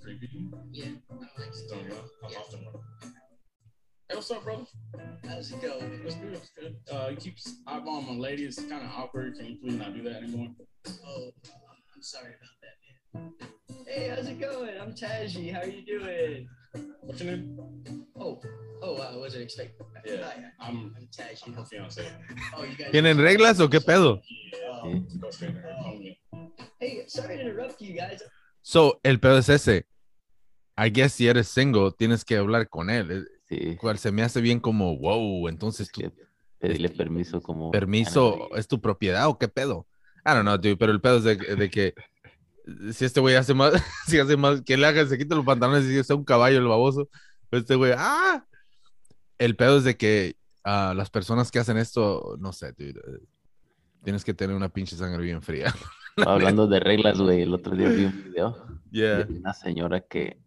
Creepy. Yeah, I don't like it. Don't know. I lost him. Hey, what's up, brother? How's it going? What's good? What's good? Uh, you keep eyeballing my lady. It's kind of awkward. Can you please not do that anymore? Oh, I'm sorry about that, man. Hey, how's it going? I'm Taji. How are you doing? What's your name? Oh, oh, I wasn't expecting. Yeah. Hi, I'm, I'm Taji. I'm her fiance. Oh, you guys. ¿Tienen reglas o qué pedo? Yeah. Hey, sorry to interrupt you guys. So, el pedo es ese. I guess si eres single, tienes que hablar con él. Sí. Cual se me hace bien como, wow, entonces Es tú pedirle permiso como. permiso es tu propiedad o qué pedo. I don't know, dude, pero el pedo es de, de que si este güey hace más, si hace más, que le haga, se quita los pantalones y sea un caballo el baboso, pues este güey, ah, el pedo es de que ah, las personas que hacen esto, no sé, dude, eh, tienes que tener una pinche sangre bien fría. Hablando de reglas, güey, el otro día vi un video Yeah. de una señora que,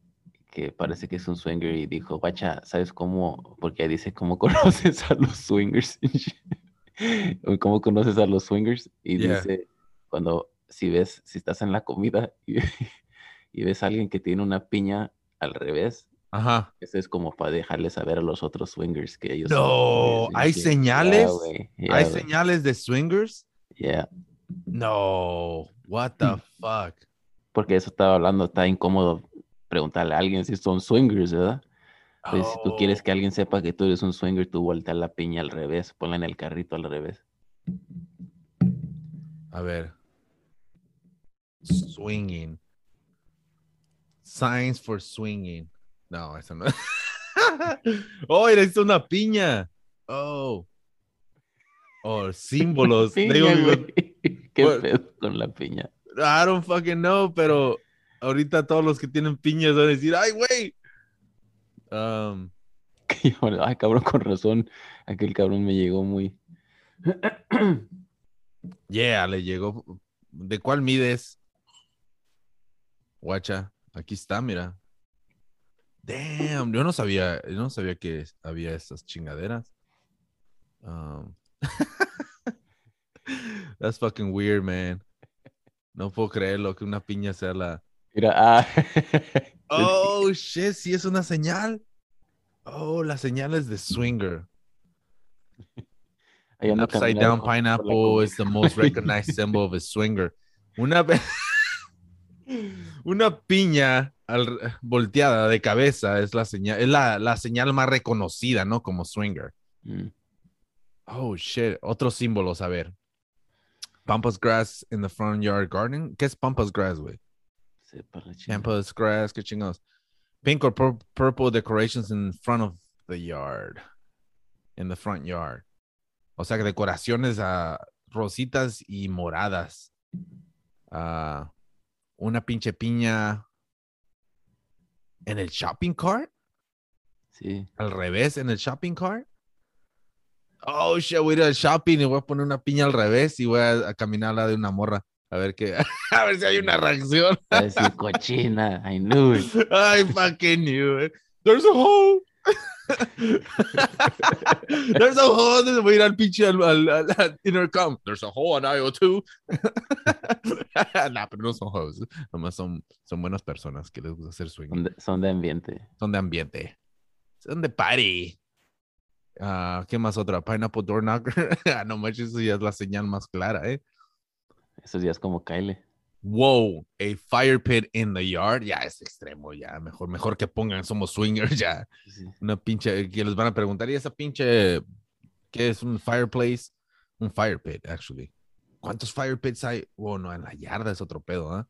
que parece que es un swinger y dijo, guacha, ¿sabes cómo? Porque dice, ¿cómo conoces a los swingers? ¿Cómo conoces a los swingers? Y Yeah. dice, cuando, si ves, si estás en la comida y, y ves a alguien que tiene una piña al revés, Ajá. eso es como para dejarle saber a los otros swingers que ellos... No, ¿hay señales? Yeah, güey, yeah, ¿Hay señales de swingers? yeah. No, what the fuck. Porque eso estaba hablando, está incómodo preguntarle a alguien si son swingers, ¿verdad? Pues si tú quieres Oh. que alguien sepa que tú eres un swinger, tú voltea la piña al revés, ponla en el carrito al revés. A ver. Swinging. Signs for swinging. No, eso no. oh, eres una piña. Oh. Oh, símbolos. Piña, Digo. ¿Qué pedo con la piña? I don't fucking know, pero ahorita todos los que tienen piñas van a decir, ay, güey. Um, Ay, cabrón, con razón. Aquel cabrón me llegó muy. yeah, le llegó. ¿De cuál mides? Guacha, aquí está, mira. Damn, yo no sabía, yo no sabía que había esas chingaderas. Um, that's fucking weird, man. No puedo creerlo que una piña sea la. Mira, ah. Oh, shit, sí es una señal. Oh, la señal es de swinger. Upside down pineapple is the most recognized symbol of a swinger. Una, pe- una piña al- volteada de cabeza es la señal, es la, la señal más reconocida, ¿no? Como swinger. Mm. Oh, shit. Otros símbolos, a ver. Pampas grass in the front yard garden. ¿Qué es pampas grass, güey? Pampas grass, qué chingados. Pink or pur- purple decorations in front of the yard. In the front yard. O sea, decoraciones a rositas y moradas. Ah, una pinche piña en el shopping cart. Sí. Al revés, en el shopping cart. Oh, shit, voy a ir al shopping y voy a poner una piña al revés y voy a, a caminar al lado de una morra. A ver qué, a ver si hay una reacción. A cochina. I knew it. I fucking knew it. There's a hole. There's a hole. Voy a ir al pinche al, al, al- intercom. There's a hole on IO2. nah, pero no son hoes. Nomás son, son buenas personas que les gusta hacer swing. Son de, son de ambiente. Son de ambiente. Son de party. Ah, ¿Qué más otra? Pineapple Door Knocker. Ah, no manches, eso ya es la señal más clara, ¿eh? Esos días como Kyle. Wow, a fire pit in the yard. Ya es extremo, ya. Mejor, mejor que pongan somos swingers, ya. Sí. Una pinche, que les van a preguntar, ¿y esa pinche, qué es un fireplace? Un fire pit, actually. ¿Cuántos fire pits hay? Bueno, en la yarda es otro pedo, ¿ah?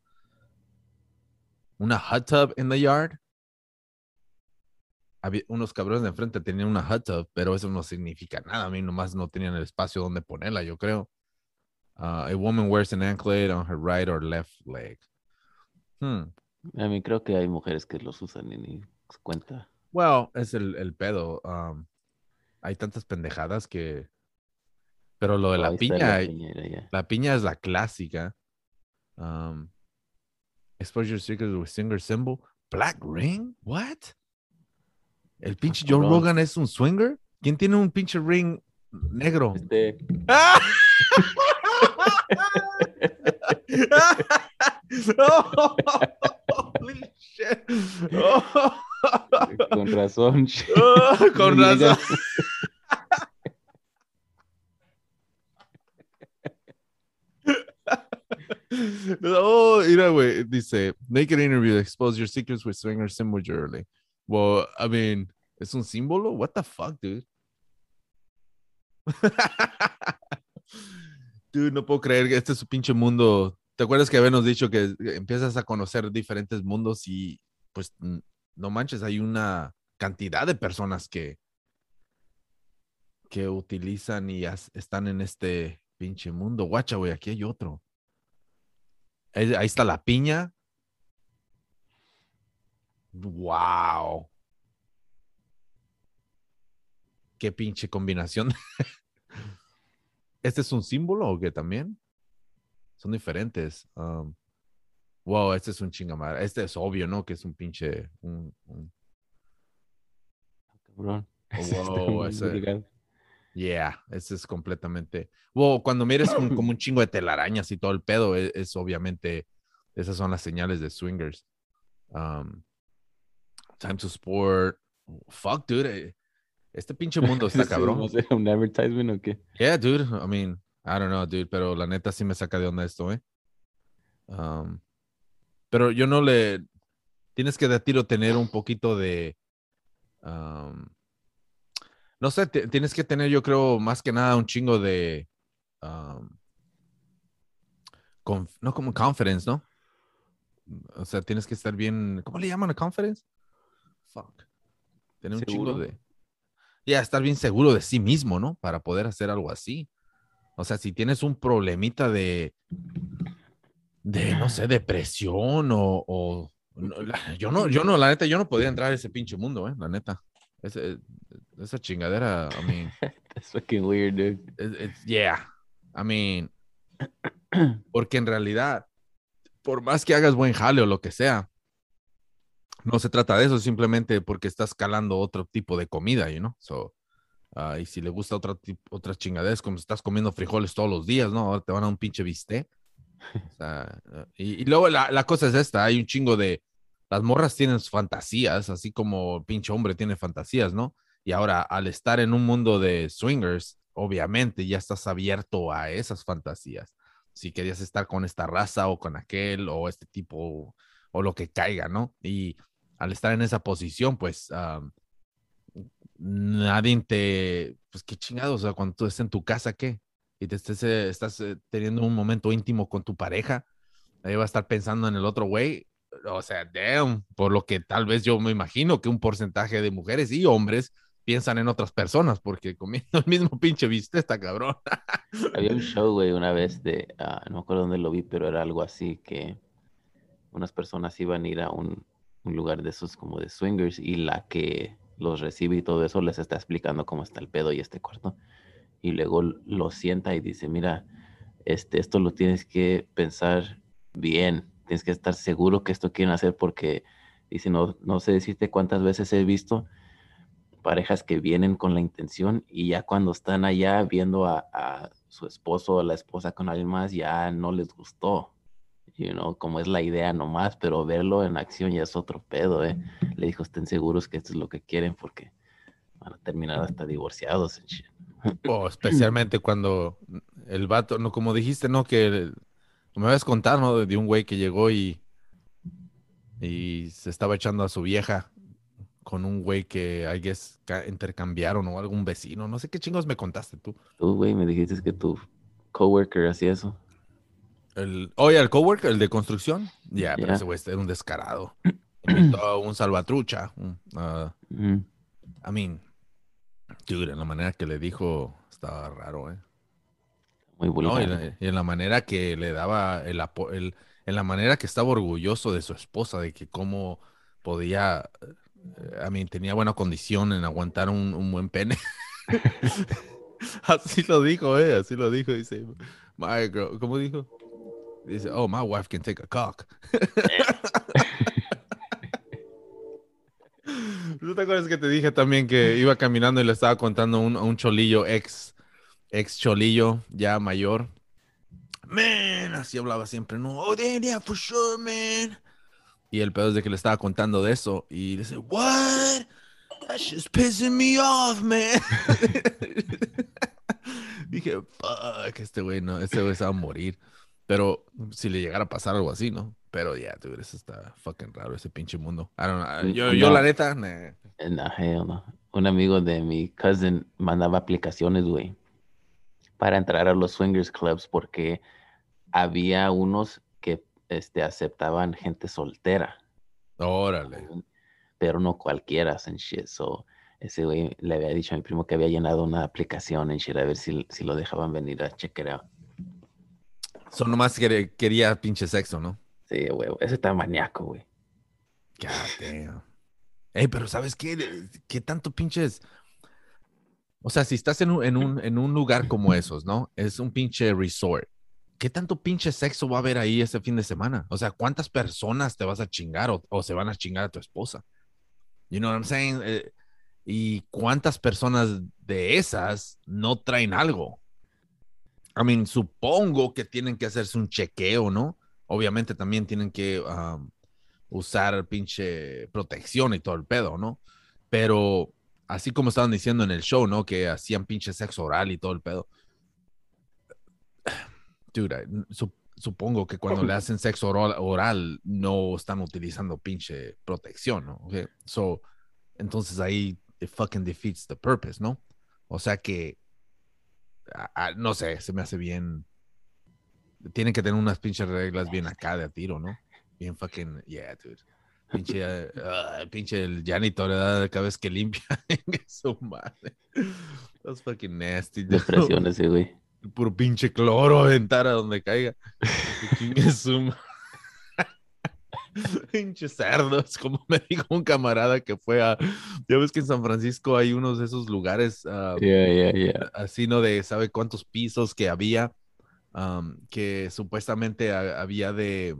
Una hot tub in the yard. Había unos cabrones de enfrente tenían una hot tub, pero eso no significa nada. A mí nomás no tenían el espacio donde ponerla, yo creo. Uh, a woman wears an anklet on her right or left leg. Hmm. A mí creo que hay mujeres que los usan y ni se cuenta. Well, es el, el pedo. um, hay tantas pendejadas que. Pero lo de Oh, la piña, La la piña es la clásica. Um, exposure stickers with singer symbol. Black ring? What? ¿El pinche cabrón. Rogan es un swinger? ¿Quién tiene un pinche ring negro? Este, ¡Ah! Oh, holy shit. Oh. con razón. Oh, con razón. Oh, mira, güey. Dice, naked interview, expose your secrets with swinger symbol early. Well, I mean, ¿es un símbolo? What the fuck, dude? no puedo creer que este es su pinche mundo. ¿Te acuerdas que habíamos dicho que empiezas a conocer diferentes mundos y pues no manches, hay una cantidad de personas que que utilizan y están en este pinche mundo. Guacha, güey, aquí hay otro. Ahí, ahí está la piña. Wow. Qué pinche combinación. ¿Este es un símbolo o qué también? Son diferentes. Um, wow, este es un chingamar. Este es obvio, ¿no? Que es un pinche. Un, un- Cabrón. Oh, wow, ese-. Yeah, ese es completamente. Wow, cuando mires un- como un chingo de telarañas y todo el pedo, es, es obviamente. Esas son las señales de swingers. Um, time to sport. Fuck, dude. Este pinche mundo está cabrón. ¿va a ser un advertisement o qué? Yeah, dude. I mean, I don't know, dude, pero la neta sí me saca de onda esto, ¿eh? Um, pero yo no le. Tienes que de tiro tener un poquito de. um, no sé, tienes que tener, yo creo, más que nada un chingo de. um, no como confidence, ¿no? O sea, tienes que estar bien. ¿Cómo le llaman a confidence? Fuck. Tener un chingo ¿Seguro? De. Ya, estar bien seguro de sí mismo, ¿no? Para poder hacer algo así. O sea, si tienes un problemita de, de no sé, depresión o, o- no, la- yo no, yo no, la neta, yo no podría entrar a ese pinche mundo, eh, la neta. Ese- esa chingadera, I mean, That's fucking weird, dude. it- it's- yeah, I mean, porque en realidad, por más que hagas buen jale o lo que sea, no se trata de eso, simplemente porque estás calando otro tipo de comida, you know? So, ah, y si le gusta otra, otras chingaderas, como si estás comiendo frijoles todos los días, ¿no? Ahora te van a un pinche bistec. O sea, ah, y, y luego la, la cosa es esta, hay un chingo de, las morras tienen fantasías, así como el pinche hombre tiene fantasías, ¿no? Y ahora, al estar en un mundo de swingers, obviamente ya estás abierto a esas fantasías. Si querías estar con esta raza o con aquel o este tipo o lo que caiga, ¿no? Y al estar en esa posición, pues am, nadie te, pues qué chingados, o sea, cuando tú estés en tu casa, ¿qué? y te estés, eh, estás eh, teniendo un momento íntimo con tu pareja, ahí va a estar pensando en el otro güey. O sea, damn, por lo que tal vez yo me imagino que un porcentaje de mujeres y hombres piensan en otras personas, porque comiendo el mismo pinche viste está cabrón. Había un show, güey, una vez de, ah, no me acuerdo dónde lo vi, pero era algo así que unas personas iban a ir a un, un lugar de esos como de swingers y la que los recibe y todo eso les está explicando cómo está el pedo y este cuarto. Y luego lo sienta y dice, mira, este, esto lo tienes que pensar bien, tienes que estar seguro que esto quieren hacer porque, dice, no, no sé decirte cuántas veces he visto parejas que vienen con la intención y ya cuando están allá viendo a, a su esposo o la esposa con alguien más, ya no les gustó. You know, como es la idea nomás, pero verlo en acción ya es otro pedo, ¿eh? Le dijo, estén seguros que esto es lo que quieren porque van a terminar hasta divorciados and shit. Especialmente cuando el vato, no, como dijiste, ¿no? Que el- me habías contado, ¿no? De, de un güey que llegó y, y se estaba echando a su vieja con un güey que, I guess, ca- intercambiaron o algún vecino. No sé qué chingos me contaste tú. Tú, güey, me dijiste que tu coworker hacía eso. El, oye, el coworker, el de construcción. Ya, pero Ya. ese güey era un descarado. Invitó a un salvatrucha. un, ah, Ujú. I mean, dude, en la manera que le dijo, estaba raro, ¿eh? Muy No, vulgar. y, la- y en la manera que le daba el apo- el- en la manera que estaba orgulloso de su esposa, de que cómo podía, eh, I mean, tenía buena condición en aguantar un, un buen pene. Así lo dijo, eh, así lo dijo, dice, my girl, ¿cómo dijo? Dice, oh, my wife can take a cock. ¿Tú te acuerdas que te dije también que iba caminando y le estaba contando a un cholillo ex, ex cholillo ya mayor? Man, así hablaba siempre, no, oh, yeah, yeah, for sure, man. Y el pedo es de que le estaba contando de eso y dice, what? That shit's pissing me off, man. Dije, fuck, este güey no, este güey se va a morir. Pero si le llegara a pasar algo así, ¿no? Pero ya, tú eso está fucking raro, ese pinche mundo. I don't know. Yo, yo la neta, nah. No, hell no. Un amigo de mi cousin mandaba aplicaciones, güey, para entrar a los swingers clubs porque había unos que este, aceptaban gente soltera, Órale. pero no cualquiera, and shit. So, ese güey le había dicho a mi primo que había llenado una aplicación en shit a ver si, si lo dejaban venir a check it out. Son nomás quería, quería pinche sexo, ¿no? Sí, güey, ese está maníaco, güey. Ey, pero ¿sabes qué? ¿Qué tanto pinches? O sea, si estás en un, en un, en un lugar como esos, ¿no? Es un pinche resort. ¿Qué tanto pinche sexo va a haber ahí este fin de semana? O sea, ¿cuántas personas te vas a chingar o, o se van a chingar a tu esposa? You know what I'm saying? Eh, ¿Y cuántas personas de esas no traen algo? I mean, supongo que tienen que hacerse un chequeo, ¿no? Obviamente también tienen que um, usar pinche protección y todo el pedo, ¿no? Pero así como estaban diciendo en el show, ¿no? Que hacían pinche sexo oral y todo el pedo. Dude, supongo que cuando le hacen sexo oral, oral no están utilizando pinche protección, ¿no? Okay, So, entonces ahí it fucking defeats the purpose, ¿no? O sea que, no sé, se me hace bien. Tienen que tener unas pinches reglas bien acá de a tiro, ¿no? Bien fucking, yeah, dude. Pinche, ah, pinche el janitor, ¿verdad? Cada vez que limpia, su madre. That's fucking nasty. dude. Depresión ese, güey. Puro pinche cloro aventar a donde caiga. Su Pinche cerdos, como me dijo un camarada que fue a. Ya ves que en San Francisco hay unos de esos lugares ah, Yeah, yeah, yeah. así, ¿no? De sabe cuántos pisos que había, am, que supuestamente ha- había de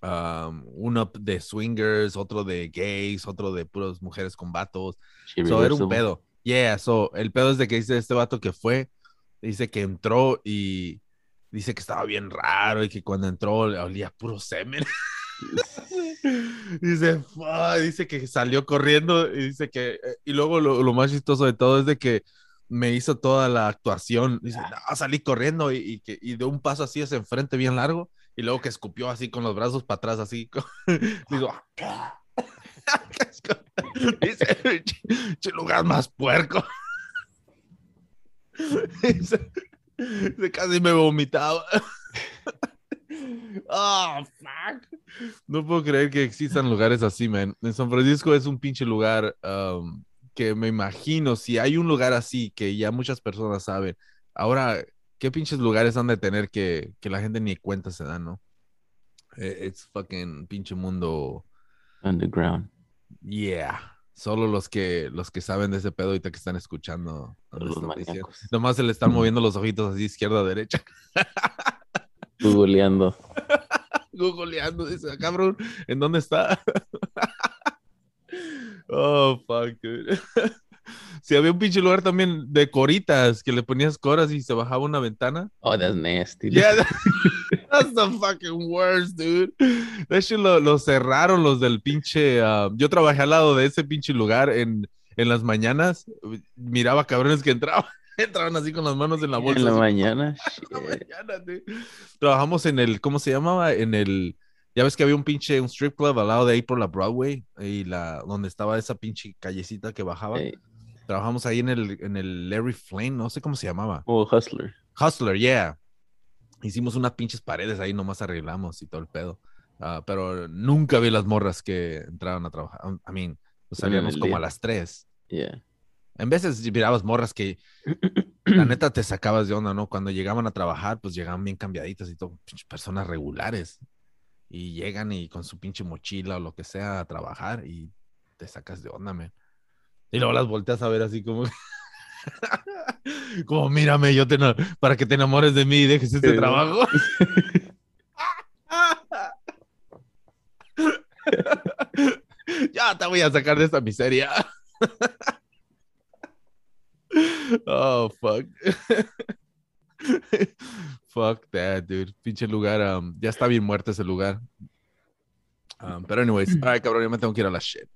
am, uno de swingers, otro de gays, otro de puras mujeres con vatos. So, era un pedo. Yeah, so, el pedo es de que dice este vato que fue, dice que entró y dice que estaba bien raro y que cuando entró olía puro semen. dice, "Fuck", dice que salió corriendo y dice que, y luego lo, lo más chistoso de todo es de que me hizo toda la actuación. Dice, no, salí corriendo y, y que, y de un paso así hacia enfrente bien largo y luego que escupió así con los brazos para atrás así. Digo, Dice, "Che lugar más puerco. Dice, casi me vomitaba. Oh, fuck. No puedo creer que existan lugares así, man. En San Francisco es un pinche lugar um, que me imagino, si hay un lugar así que ya muchas personas saben, ahora, ¿qué pinches lugares han de tener que, que la gente ni cuenta se da, no? Eh, It's fucking pinche mundo. Underground. Yeah. Solo los que, los que saben de ese pedo ahorita que están escuchando. donde Los están diciendo. maníacos. Nomás se le están moviendo los ojitos así izquierda a derecha. Googleando. Googleando, dice, "Ah, cabrón, ¿en dónde está? oh, fuck, dude. Si había un pinche lugar también de coritas que le ponías coras y se bajaba una ventana. Oh, that's nasty. Yeah, that- that's the fucking worst, dude. That shit lo, lo cerraron los del pinche. ah, yo trabajé al lado de ese pinche lugar en, en las mañanas. Miraba cabrones que entraban. Entraban así con las manos en la bolsa. en la así, mañana. en la shit. mañana. Trabajamos en el, ¿cómo se llamaba? En el, ya ves que había un pinche, un strip club al lado de ahí por la Broadway y la, donde estaba esa pinche callecita que bajaba. Hey, Trabajamos ahí en el, en el Larry Flynn, no sé cómo se llamaba. oh, Hustler. Hustler, yeah. Hicimos unas pinches paredes ahí, nomás arreglamos y todo el pedo. Ah, pero nunca vi las morras que entraban a trabajar. I mean, pues salíamos como a las 3. Yeah. En veces mirabas morras que la neta te sacabas de onda, ¿no? Cuando llegaban a trabajar, pues llegaban bien cambiaditas y todo, personas regulares. Y llegan y con su pinche mochila o lo que sea a trabajar y te sacas de onda, man. Y luego las volteas a ver así como... como, mírame, yo te para que te enamores de mí y dejes este trabajo. ya te voy a sacar de esta miseria. Oh, fuck. fuck that, dude. Pinche lugar. um, ya está bien muerto ese lugar. Um, pero, anyways, ay, cabrón, yo me tengo que ir a la shit.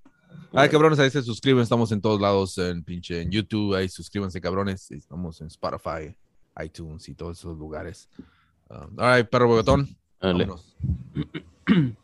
Ay, cabrones, ahí se suscriben. Estamos en todos lados, en pinche en YouTube. Ahí suscríbanse, cabrones. Estamos en Spotify, iTunes y todos esos lugares. Um, all right, perro bogotón. Vámonos.